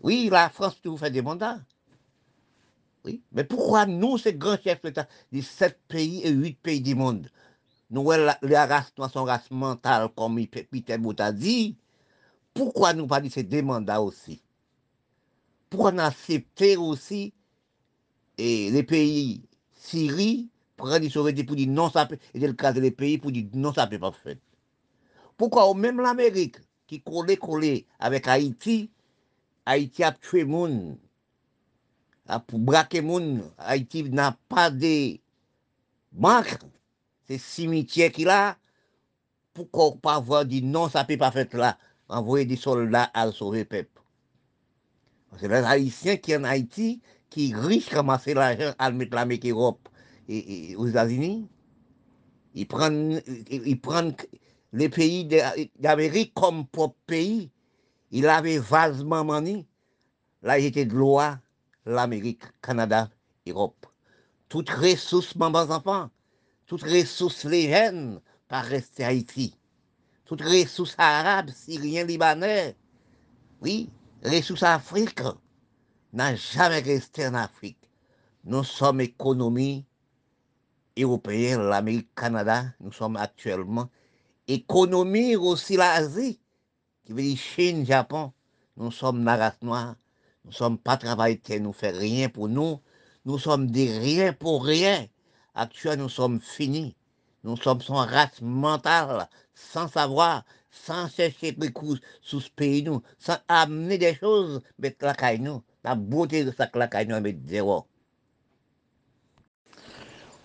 Oui, la France, vous fait des mandats. Oui, mais pourquoi nous, ces grands chefs d'État, des sept pays et huit pays du monde, nous, les races noires sont races mentales, comme Peter Bout a dit, pourquoi nous pas dit ces des mandats aussi? Pourquoi on accepté aussi et les pays Syrie prennent des souverainetés pour dire non, ça peut, et le des pays pour dire non, ça peut pas faire. Pourquoi même l'Amérique, qui collait, avec Haïti, Haïti a tué monde, pour braquer monde, Haïti n'a pas de banque, c'est cimetière qu'il a, pourquoi pas avoir dit non, ça peut pas faire là, envoyer des soldats à sauver le peuple. C'est les Haïtiens qui en Haïti, qui riches ramasser l'argent à mettre la méque Europe et, et, aux États-Unis. Ils prennent, ils prennent les pays d'Amérique comme propre pays. Ils avaient vasement mani. Là, ils étaient de loi, l'Amérique, Canada, Europe. Toutes ressources, mamans enfants, toutes ressources légères, pas rester Haïti. Toutes ressources arabes, syriens, libanais. Oui, ressources Afrique n'a jamais resté en Afrique. Nous sommes économie européenne, l'Amérique, Canada, nous sommes actuellement économie aussi l'Asie, qui veut dire Chine, Japon. Nous sommes la race noire, nous sommes pas travailleurs, nous ne faisons rien pour nous, nous sommes des rien pour rien. Actuellement, nous sommes finis. Nous sommes sans race mentale, sans savoir, sans chercher recours sous ce pays, nous, sans amener des choses, mais claquer nous. La beauté de ça claquer nous, met zéro.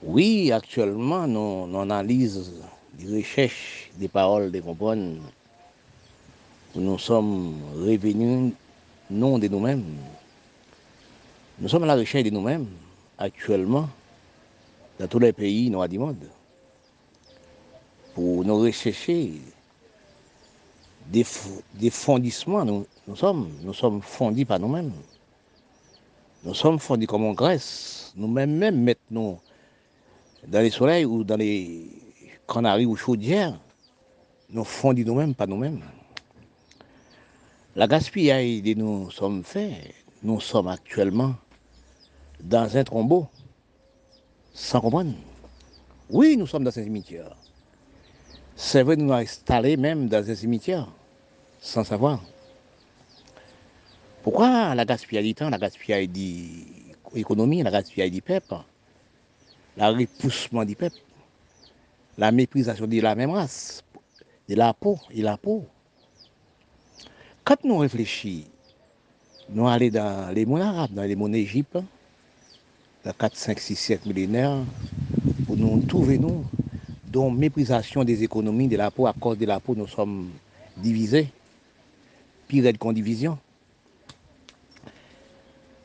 Oui, actuellement, nous, nous analysons les recherches des paroles des compagnes. Nous sommes revenus non de nous-mêmes. Nous sommes à la recherche de nous-mêmes actuellement dans tous les pays noirs du monde pour nous rechercher des, des fondissements. Nous, nous, sommes, nous sommes fondis par nous-mêmes. Nous sommes fondis comme en Grèce. Nous-mêmes, même maintenant, dans les soleils ou dans les canaries ou chaudières, nous fondis nous-mêmes, pas nous-mêmes. La gaspillage de nous sommes faits, nous sommes actuellement dans un trombeau, sans comprendre. Oui, nous sommes dans un cimetière. C'est vrai, nous nous installés même dans un cimetière, sans savoir. Pourquoi la gaspillage du temps, la gaspillage de l'économie, la gaspillage du peuple, le repoussement du peuple, la méprisation de la même race, de la peau et la peau? Quand nous réfléchissons, nous allons dans les mondes arabes, dans les mondes égyptes, dans 4, 5, 6, 7 millénaires, pour nous trouver nous, dont méprisation des économies de la peau, à cause de la peau, nous sommes divisés, pire de division.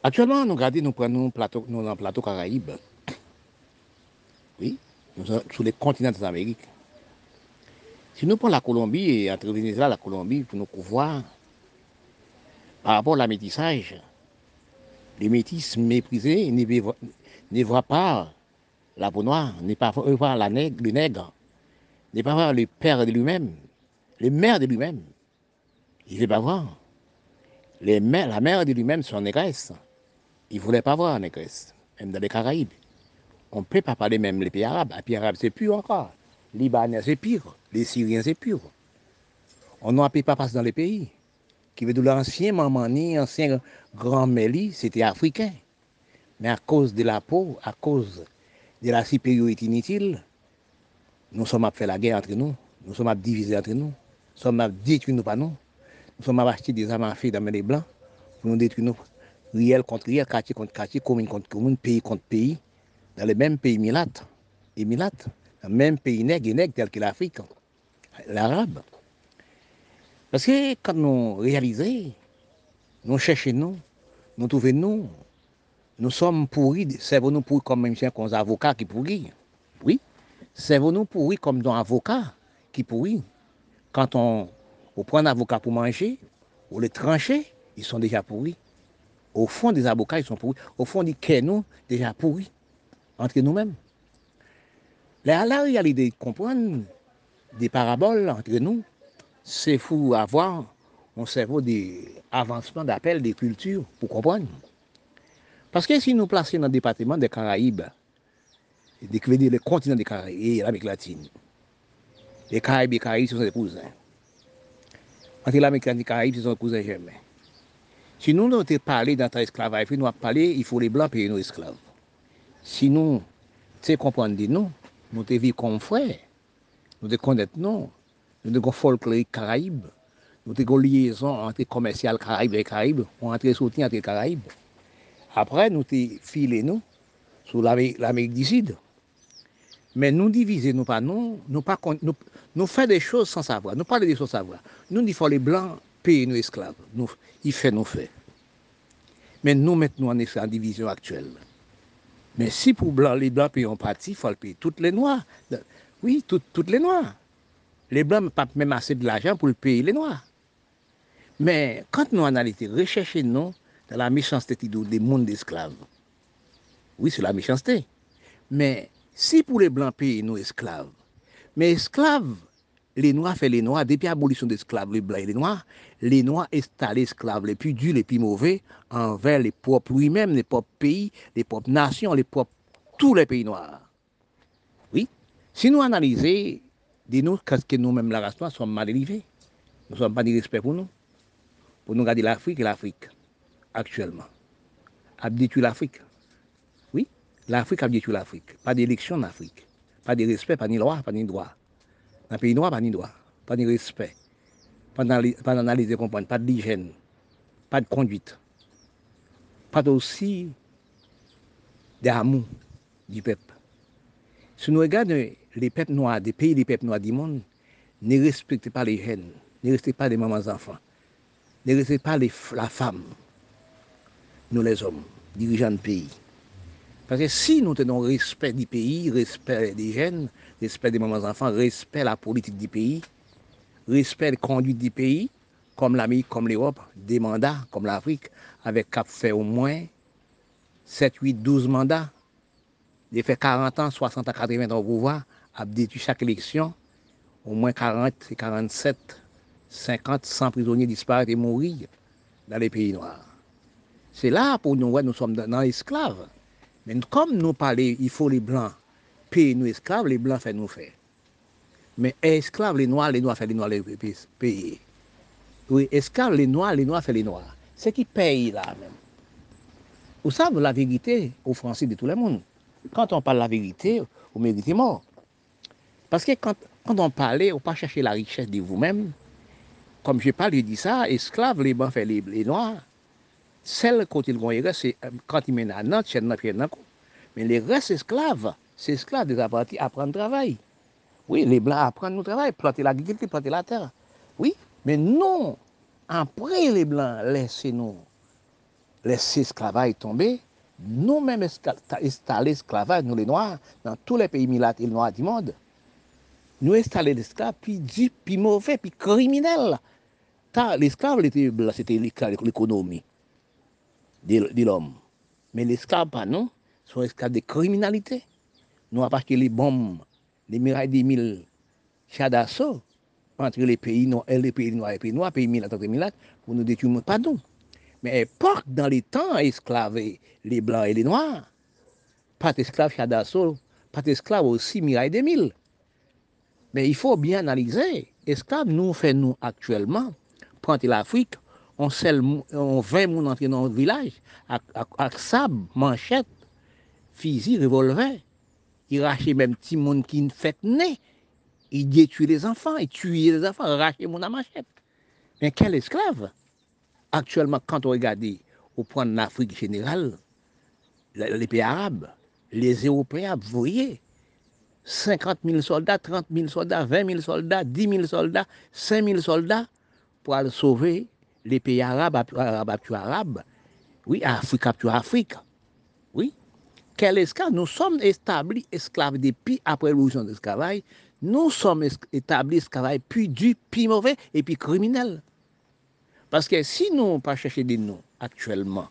Actuellement, nous regardons, nous prenons plateau, nous dans plateau Caraïbes. Oui, nous sommes sur les continents des Amériques. Si nous prenons la Colombie et entre Venezuela la Colombie pour nous voir par rapport à la métissage, les métis méprisés ne voient pas la peau noire, ne pas voir la nègre, le nègre, ne pas voir le père de lui-même, le mère de lui-même. Il ne veut pas voir. La mère de lui-même sont négresses. Il ne voulait pas voir Grèce, même dans les Caraïbes. On ne peut pas parler même les pays arabes. Les pays arabes, c'est pur encore. Les Libanais, c'est pire. Les Syriens, c'est pur. On n'a pas passer dans les pays. Qui veut dire l'ancien Mamani, l'ancien grand Méli, c'était africain. Mais à cause de la peau, à cause de la supériorité inutile, nous sommes à faire la guerre entre nous. Nous sommes à diviser entre nous. Nous sommes à détruire nous pas nous. Sommes à acheter des armes à feu dans les blancs pour nous détruire nous réel contre réel, quartier contre quartier, commune contre commune, pays contre pays, dans les mêmes pays milates, et milates, dans le même pays nègre et nègre tel que l'Afrique, l'arabe. Parce que quand nous réalisons, nous cherchons nous, nous trouvons nous, nous sommes pourris, servons-nous pourris comme même comme avocats qui pourris. Oui, servons-nous pourris comme un avocat qui pourrit? Quand on, on prend un avocat pour manger, ou les trancher, ils sont déjà pourris Au fond des avocats, ils sont pourris. Au fond des nous déjà pourris entre nous-mêmes. La, la réalité de comprendre des paraboles entre nous, c'est fou avoir un cerveau des avancements d'appel des cultures pour comprendre. Paske si nou plase nan departement de Karaib, dekwede le kontinant de Karaib, e l'Amek Latine, de Karaib et Karaib se son de kouzan. Ante l'Amek Latine et Karaib se son de kouzan jemè. Si nou nou te pale nan ta esklavaj, fi nou ap pale, i fo le blan peye nou esklav. Si nou te komprende nou, nou te vi kon frè, nou te konet nou, nou te kon folklorik Karaib, nou te kon liyezon ante komersyal Karaib et Karaib, ou ante soutien ante Karaib. Apre nou te file nou sou l'Amerik di Sid. Men nou divize nou pa nou, nou, pa, nou, nou fè de chòz san savwa, nou pale de chòz savwa. Nou di fò le blan peye nou esklav, nou y fè nou fè. Men nou mèt nou an esklav an divizyon aktuel. Men si pou blan, le blan peye an pati, fò le peye tout le noa. Oui, tout, tout le noa. Le blan pa mèm ase de l'ajan pou le peye le noa. Men, kant nou an alite recheche nou, dans la méchanceté des mondes d'esclaves. Oui, c'est la méchanceté. Mais si pour les blancs payent nos esclaves, mais esclaves les Noirs fait les Noirs, depuis l'abolition des esclaves, les Blancs et les Noirs, les Noirs installent les esclaves les plus durs, les plus mauvais, envers les propres lui-même, les propres pays, les propres nations, les propres, tous les pays noirs. Oui. Si nous analysons, dis-nous que nous-mêmes, la race noire, sommes mal élevés? Nous ne sommes pas de respect pour nous. Pour nous garder l'Afrique et l'Afrique, actuellement. A détruit l'Afrique. Oui. L'Afrique a détruit l'Afrique. Pas d'élection en Afrique. Pas de respect, pas de loi, pas de droit. Dans le pays noir, pas de droit, pas de respect, pas d'analyse, comprendre, pas d'hygiène, pas de conduite, pas aussi d'amour du peuple. Si nous regardons les peuples noirs, des pays des peuples noirs du monde, ne respectez pas les jeunes, ne respectez pas les mamans enfants, ne respectez pas la femme, nous les hommes, dirigeants de pays. Parce que si nous tenons respect du pays, respect des jeunes, respect des mamans enfants, respect la politique du pays, respect la conduite du pays, comme l'Amérique, comme l'Europe, des mandats, comme l'Afrique, avec cap fait au moins 7, 8, 12 mandats, il fait 40 ans, 60 ans, 80 ans au pouvoir, détruit chaque élection, au moins 40, 47, 50, 100 prisonniers disparaissent et mourir dans les pays noirs. C'est là pour nous, nous sommes dans l'esclave. Mais comme nous parlons, il faut les blancs payer nous esclaves, les blancs font nous faire. Mais esclaves, les noirs, les noirs font les noirs les payer. Oui, esclaves, les noirs, les noirs font les noirs. C'est qui paye là même. Vous savez la vérité aux Français de tout le monde. Quand on parle la vérité, vous méritez mort. Parce que quand, on parlait, on ne pas chercher la richesse de vous-même. Comme je parle, je dis ça, esclaves, les blancs font les, les noirs. Sel kote l gwenye res, kante men nan nan, chen nan, chen nan kon. Men le res esklave, se esklave de apati apren travay. Oui, le blan apren nou travay, plante la gilti, plante la ter. Oui, men non, apre le blan, lese nou, lese esklave tombe, nou men estale esklave nou le noy, nan tou le peyi milatil noy di monde. Nou estale l'esklave pi di, pi mouve, pi kriminelle. Ta, l'esklave, c'était l'économie. De, l'homme. Mais l'esclave, pas non, sont esclaves de criminalité. Nous avons acheté les bombes, les mirailles des mille chats d'assaut entre les pays noirs et les pays noirs et les pays noirs, pays mille pour nous détruire. Pardon. Mais époque, dans les temps, esclaves, les blancs et les noirs, pas d'esclaves chats d'assaut, pas d'esclaves aussi mirailles des mille. Mais il faut bien analyser. Esclaves, nous faisons nous actuellement, prendre l'Afrique, on, sel, on 20 moun entrer dans le village avec sable, manchette, fusil, revolver. Il rachait même petit monde qui ne fait né. Il détruit les enfants, il tue les enfants, il rachait mon à machette. Mais quel esclave? Actuellement, quand on regarde au point de l'Afrique générale, les pays arabes, les Européens, vous voyez, 50 000 soldats, 30 000 soldats, 20 000 soldats, 10 000 soldats, 5 000 soldats pour aller sauver les pays arabes, arabes arabes, oui, Afrique Afrique. Oui. Quel esclave Nous sommes établis esclaves depuis après l'évolution de l'esclavage? Nous sommes établis esclaves puis du, puis mauvais et puis criminels. Parce que si nous pas chercher des noms actuellement,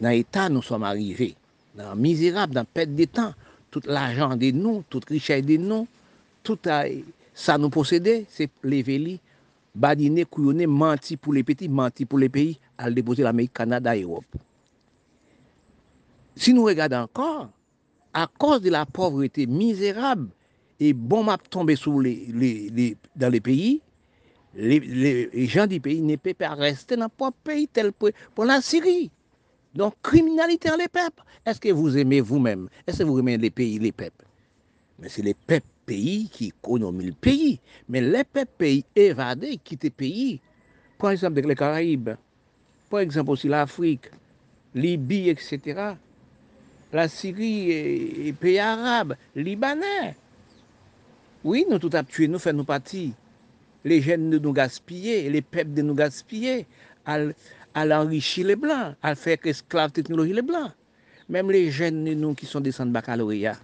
dans l'état nous sommes arrivés, dans misérable, dans perte de temps, tout l'argent de nous, toute richesse de nous, tout ça nous possédait, c'est les vélis, badiner, couillonner, menti pour les petits, menti pour les pays, à déposer l'Amérique, Canada Europe. Si nous regardons encore, à cause de la pauvreté misérable, et bon m'a tombé les, les, dans les pays, les, gens du pays ne peuvent pas rester dans leur pays tel pour, pour la Syrie. Donc, criminalité dans les peuples. Est-ce que vous aimez vous-même? Est-ce que vous aimez les pays, les peuples? Mais c'est les peuples pays qui économisent le pays. Mais les pays évadés, quittent le pays. Par exemple, les Caraïbes, par exemple aussi l'Afrique, Libye, etc. La Syrie et les pays arabes, Libanais. Oui, nous tout à tué, nous faisons partie. Les jeunes nous gaspiller, les peuples nous gaspiller, à, l'enrichir les blancs, à faire esclaves technologie les blancs. Même les jeunes nous qui sont descendus de baccalauréat,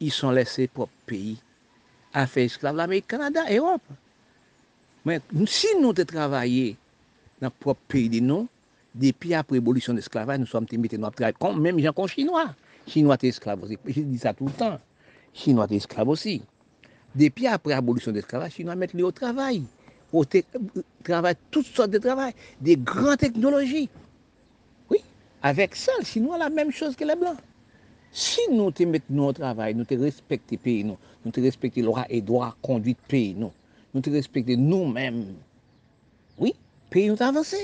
ils sont laissés pour pays à faire esclaves l'Amérique, Canada, Europe. Mais si nous avons travaillé dans le propre pays de nous, depuis après l'évolution de l'esclavage, nous sommes mis à travailler, comme, même gens comme Chinois. Chinois étaient esclaves aussi. Je dis ça tout le temps. Chinois étaient esclaves aussi. Depuis après l'abolition de l'esclavage, Chinois mettent les au travail. Au euh, travail, toutes sortes de travail, des grandes technologies. Oui, avec ça, le Chinois, la même chose que les Blancs. Si nou te met nou an travay, nou te respekte peyi nou, nou te respekte lora e doa konduit peyi nou, nou te respekte nou menm, oui, peyi nou te avanse.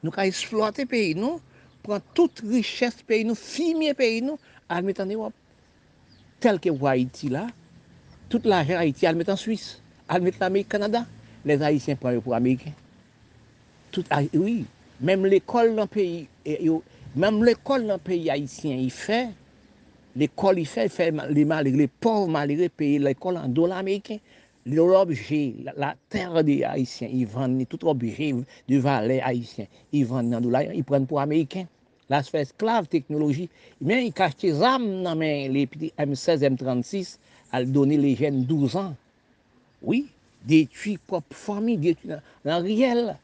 Nou ka esploate peyi nou, pran tout richesse peyi nou, fimye peyi nou, almet an Ewop. Tel ke wwa Haiti la, tout la jè Haiti almet an Suisse, almet l'Amerik Kanada, les Haitien pran yo pou Amerikien. Tout, oui, menm l'ekol nan peyi, menm l'ekol nan peyi Haitien yi fè, L'école, il fait, fait les malheureux, les pauvres malheureux payent l'école en dollars américains. L'objet, la, terre des Haïtiens, ils vendent tout objet de valeur haïtien. Ils vendent dans dollars, ils prennent pour Américains. Là, c'est esclave technologie. Mais ils cachent des armes dans les petits M16, M36, à donner les jeunes 12 ans. Oui, détruire propre famille, détruire dans réel.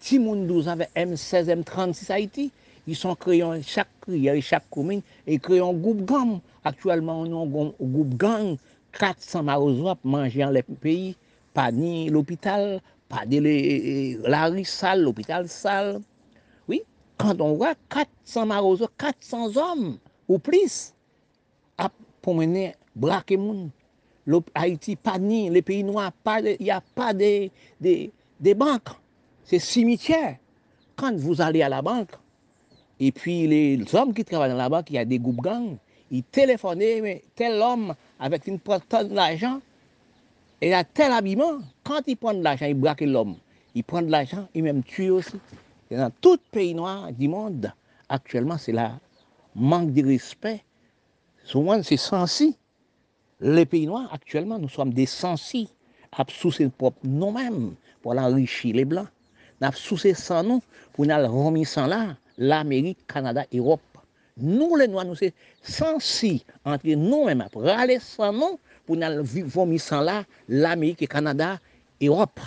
Si mon 12 ans avec M16, M36 Haïti, ils sont créés chaque et chaque commune et créé un groupe gang. Actuellement, on a un groupe gang, 400 marosois manger dans les pays, pas ni l'hôpital, pas de la rue sale, l'hôpital sale. Oui, quand on voit 400 marosois, 400 hommes ou plus, à promener, braquer moun. Haïti, pas ni, les pays noirs, il n'y a pas de, de, de banques. C'est cimetière. Quand vous allez à la banque, et puis les hommes qui travaillent il y a des groupes gangs, ils téléphonaient, mais tel homme avec une tonne d'argent, et a tel habillement, quand ils prennent de l'argent, ils braquent l'homme. Ils prennent de l'argent, ils même tuent aussi. Et dans tout pays noir du monde, actuellement, c'est la manque de respect. Souvent, c'est sensi. Les pays noirs, actuellement, nous sommes des sensi, à soucier propre nous-mêmes pour enrichir les blancs. Nous sans nous pour nous remettre sans là l'Amérique, Canada, Europe. Nous, les Noirs, nous sommes censés, entre nous-mêmes, râler sans nom pour nous vivre sans là, l'Amérique, Canada, Europe.